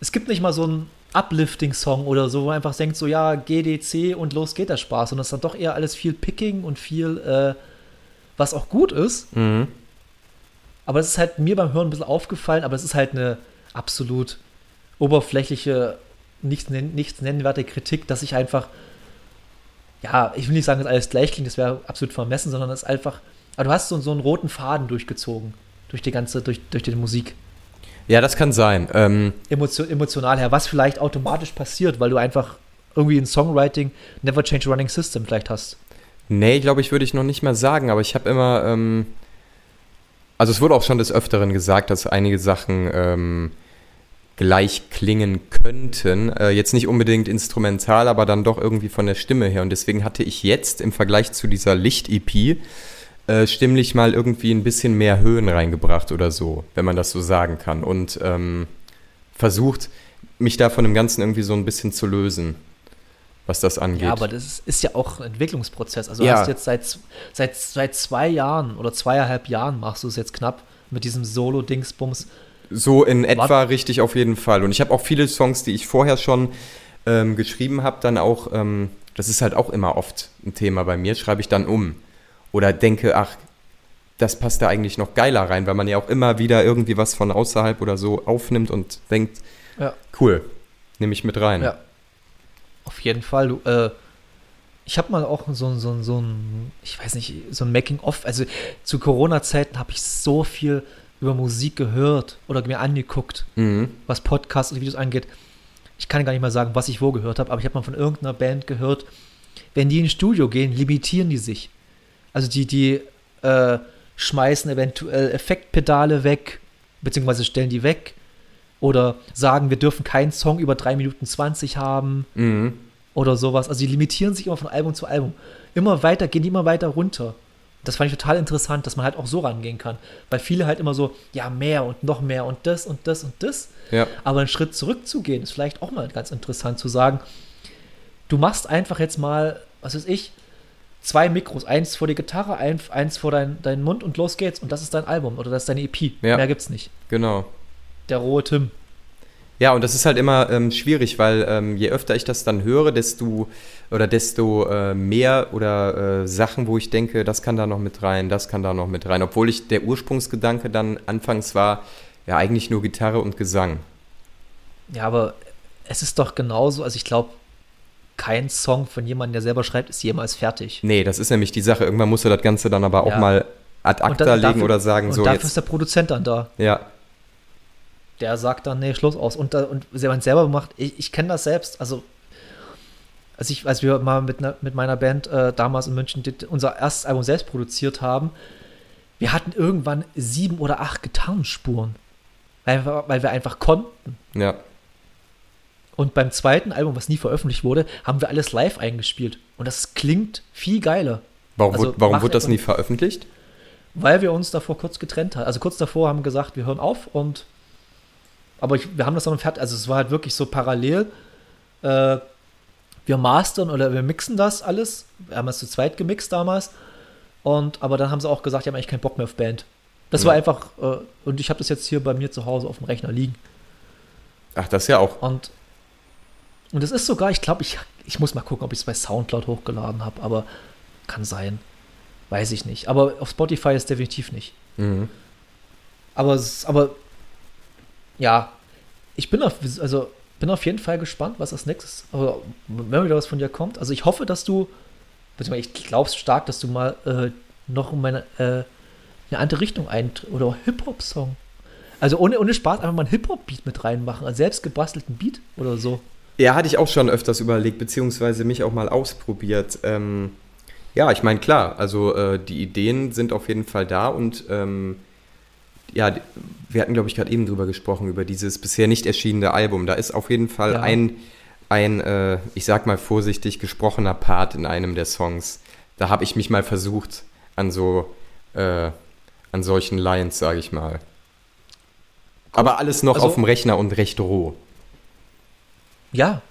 es gibt nicht mal so einen Uplifting-Song oder so, wo man einfach denkt, so ja, GDC und los geht der Spaß. Und das ist dann doch eher alles viel Picking und viel, äh, was auch gut ist. mhm. Aber es ist halt mir beim Hören ein bisschen aufgefallen, aber es ist halt eine absolut oberflächliche, nichts, nichts nennenswerte Kritik, dass ich einfach, ja, ich will nicht sagen, dass alles gleich klingt, das wäre absolut vermessen, sondern es ist einfach, aber du hast so, so einen roten Faden durchgezogen, durch die ganze, durch, durch die Musik. Ja, das kann sein. Ähm, Emotio emotional her, was vielleicht automatisch passiert, weil du einfach irgendwie ein Songwriting Never Change Running System vielleicht hast. Nee, glaube ich, würde ich noch nicht mal sagen, aber ich habe immer, ähm, also es wurde auch schon des Öfteren gesagt, dass einige Sachen ähm, gleich klingen könnten. Äh, jetzt nicht unbedingt instrumental, aber dann doch irgendwie von der Stimme her. Und deswegen hatte ich jetzt im Vergleich zu dieser Licht-EP äh, stimmlich mal irgendwie ein bisschen mehr Höhen reingebracht oder so, wenn man das so sagen kann. Und ähm, versucht, mich da von dem Ganzen irgendwie so ein bisschen zu lösen, was das angeht. Ja, aber das ist, ist ja auch ein Entwicklungsprozess. Also Ja. du hast jetzt seit, seit, seit zwei Jahren oder zweieinhalb Jahren machst du es jetzt knapp mit diesem Solo-Dingsbums. So in etwa richtig auf jeden Fall. Und ich habe auch viele Songs, die ich vorher schon ähm, geschrieben habe, dann auch, ähm, das ist halt auch immer oft ein Thema bei mir, schreibe ich dann um. Oder denke, ach, das passt da eigentlich noch geiler rein, weil man ja auch immer wieder irgendwie was von außerhalb oder so aufnimmt und denkt, Ja. cool, nehme ich mit rein. Ja. Auf jeden Fall. Du, äh, ich habe mal auch so, so, so ein, ich weiß nicht, so ein Making-of. Also zu Corona-Zeiten habe ich so viel über Musik gehört oder mir angeguckt, Mhm. was Podcasts und Videos angeht. Ich kann gar nicht mal sagen, was ich wo gehört habe, aber ich habe mal von irgendeiner Band gehört, wenn die ins Studio gehen, limitieren die sich. Also die, die äh, schmeißen eventuell Effektpedale weg, beziehungsweise stellen die weg. Oder sagen, wir dürfen keinen Song über 3 Minuten 20 haben Mhm. oder sowas. Also die limitieren sich immer von Album zu Album. Immer weiter, gehen die immer weiter runter. Das fand ich total interessant, dass man halt auch so rangehen kann. Weil viele halt immer so, ja, mehr und noch mehr und das und das und das. Ja. Aber einen Schritt zurückzugehen, ist vielleicht auch mal ganz interessant zu sagen, du machst einfach jetzt mal, was weiß ich, zwei Mikros, eins vor die Gitarre, ein, eins vor dein, deinen Mund und los geht's. Und das ist dein Album oder das ist deine EP. Ja. Mehr gibt's nicht. Genau. Der rohe Tim. Ja, und das ist halt immer ähm, schwierig, weil ähm, je öfter ich das dann höre, desto oder desto äh, mehr oder äh, Sachen, wo ich denke, das kann da noch mit rein, das kann da noch mit rein. Obwohl ich der Ursprungsgedanke dann anfangs war, ja eigentlich nur Gitarre und Gesang. Ja, aber es ist doch genauso, also ich glaube, kein Song von jemandem, der selber schreibt, ist jemals fertig. Nee, das ist nämlich die Sache. Irgendwann musst du das Ganze dann aber auch Ja. mal ad acta dann- legen dafür- oder sagen, und so dafür ist jetzt. der Produzent dann da. Ja, Der sagt dann, nee, Schluss aus. Und, und man es selber macht, ich, ich kenne das selbst, also als, ich, als wir mal mit, ne, mit meiner Band äh, damals in München die, unser erstes Album selbst produziert haben, wir hatten irgendwann sieben oder acht Gitarrenspuren, weil, wir- weil wir einfach konnten. ja. Und beim zweiten Album, was nie veröffentlicht wurde, haben wir alles live eingespielt. Und das klingt viel geiler. Warum, Also wurde, warum wurde das nie veröffentlicht? Weil wir uns davor kurz getrennt haben. Also kurz davor haben wir gesagt, wir hören auf und aber ich, wir haben das dann fertig. Also es war halt wirklich so parallel. Äh, wir mastern oder wir mixen das alles. Wir haben es zu zweit gemixt damals. Und aber dann haben sie auch gesagt, die haben eigentlich keinen Bock mehr auf Band. Das war Ja. einfach, äh, und ich habe das jetzt hier bei mir zu Hause auf dem Rechner liegen. Ach, das ja auch. Und, und es ist sogar, ich glaube, ich, ich muss mal gucken, ob ich es bei Soundcloud hochgeladen habe, aber kann sein. Weiß ich nicht. Aber auf Spotify ist definitiv nicht. Mhm. Aber, aber ja, ich bin auf, also bin auf jeden Fall gespannt, was als nächstes, aber wenn wieder was von dir kommt. Also ich hoffe, dass du, ich glaube stark, dass du mal äh, noch in meine äh, eine andere Richtung eintrittst oder Hip-Hop-Song. Also ohne, ohne Spaß einfach mal einen Hip-Hop-Beat mit reinmachen, einen selbst gebastelten Beat oder so. Ja, hatte ich auch schon öfters überlegt, beziehungsweise mich auch mal ausprobiert. Ähm, ja, ich meine, klar, also äh, die Ideen sind auf jeden Fall da und ähm, ja, wir hatten, glaube ich, gerade eben drüber gesprochen, über dieses bisher nicht erschienene Album. Da ist auf jeden Fall Ja. ein, ein äh, ich sag mal vorsichtig, gesprochener Part in einem der Songs. Da habe ich mich mal versucht an so, äh, an solchen Lines, sage ich mal. Aber alles noch Also- auf dem Rechner und recht roh. Ja,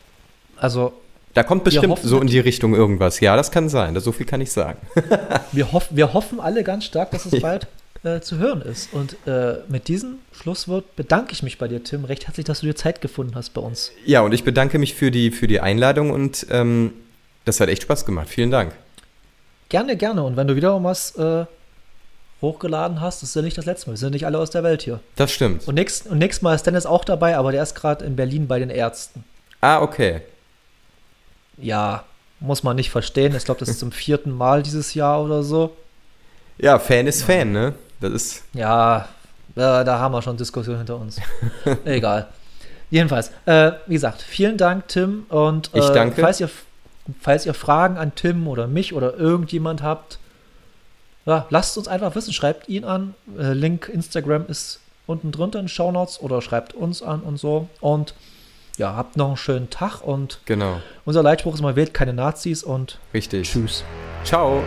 also Da kommt bestimmt so in die Richtung irgendwas. Ja, das kann sein. So viel kann ich sagen. wir, hoff, wir hoffen alle ganz stark, dass es bald äh, zu hören ist. Und äh, mit diesem Schlusswort bedanke ich mich bei dir, Tim, recht herzlich, dass du dir Zeit gefunden hast bei uns. Ja, und ich bedanke mich für die, für die Einladung und ähm, das hat echt Spaß gemacht. Vielen Dank. Gerne, gerne. Und wenn du wieder was äh, hochgeladen hast, das ist ja nicht das letzte Mal. Wir sind nicht alle aus der Welt hier. Das stimmt. Und, nächst, und nächstes Mal ist Dennis auch dabei, aber der ist gerade in Berlin bei den Ärzten. Ah, okay. Ja, muss man nicht verstehen. Ich glaube, das ist zum vierten Mal dieses Jahr oder so. Ja, Fan ist Fan, ne? Das ist. Ja, äh, da haben wir schon Diskussion hinter uns. Egal. Jedenfalls, äh, wie gesagt, vielen Dank, Tim. Und äh, Ich danke. Falls ihr, falls ihr Fragen an Tim oder mich oder irgendjemand habt, ja, lasst uns einfach wissen. Schreibt ihn an. Äh, Link Instagram ist unten drunter in den Shownotes oder schreibt uns an und so. Und ja, habt noch einen schönen Tag und Genau. unser Leitspruch ist immer, wählt keine Nazis und Richtig. tschüss. Ciao.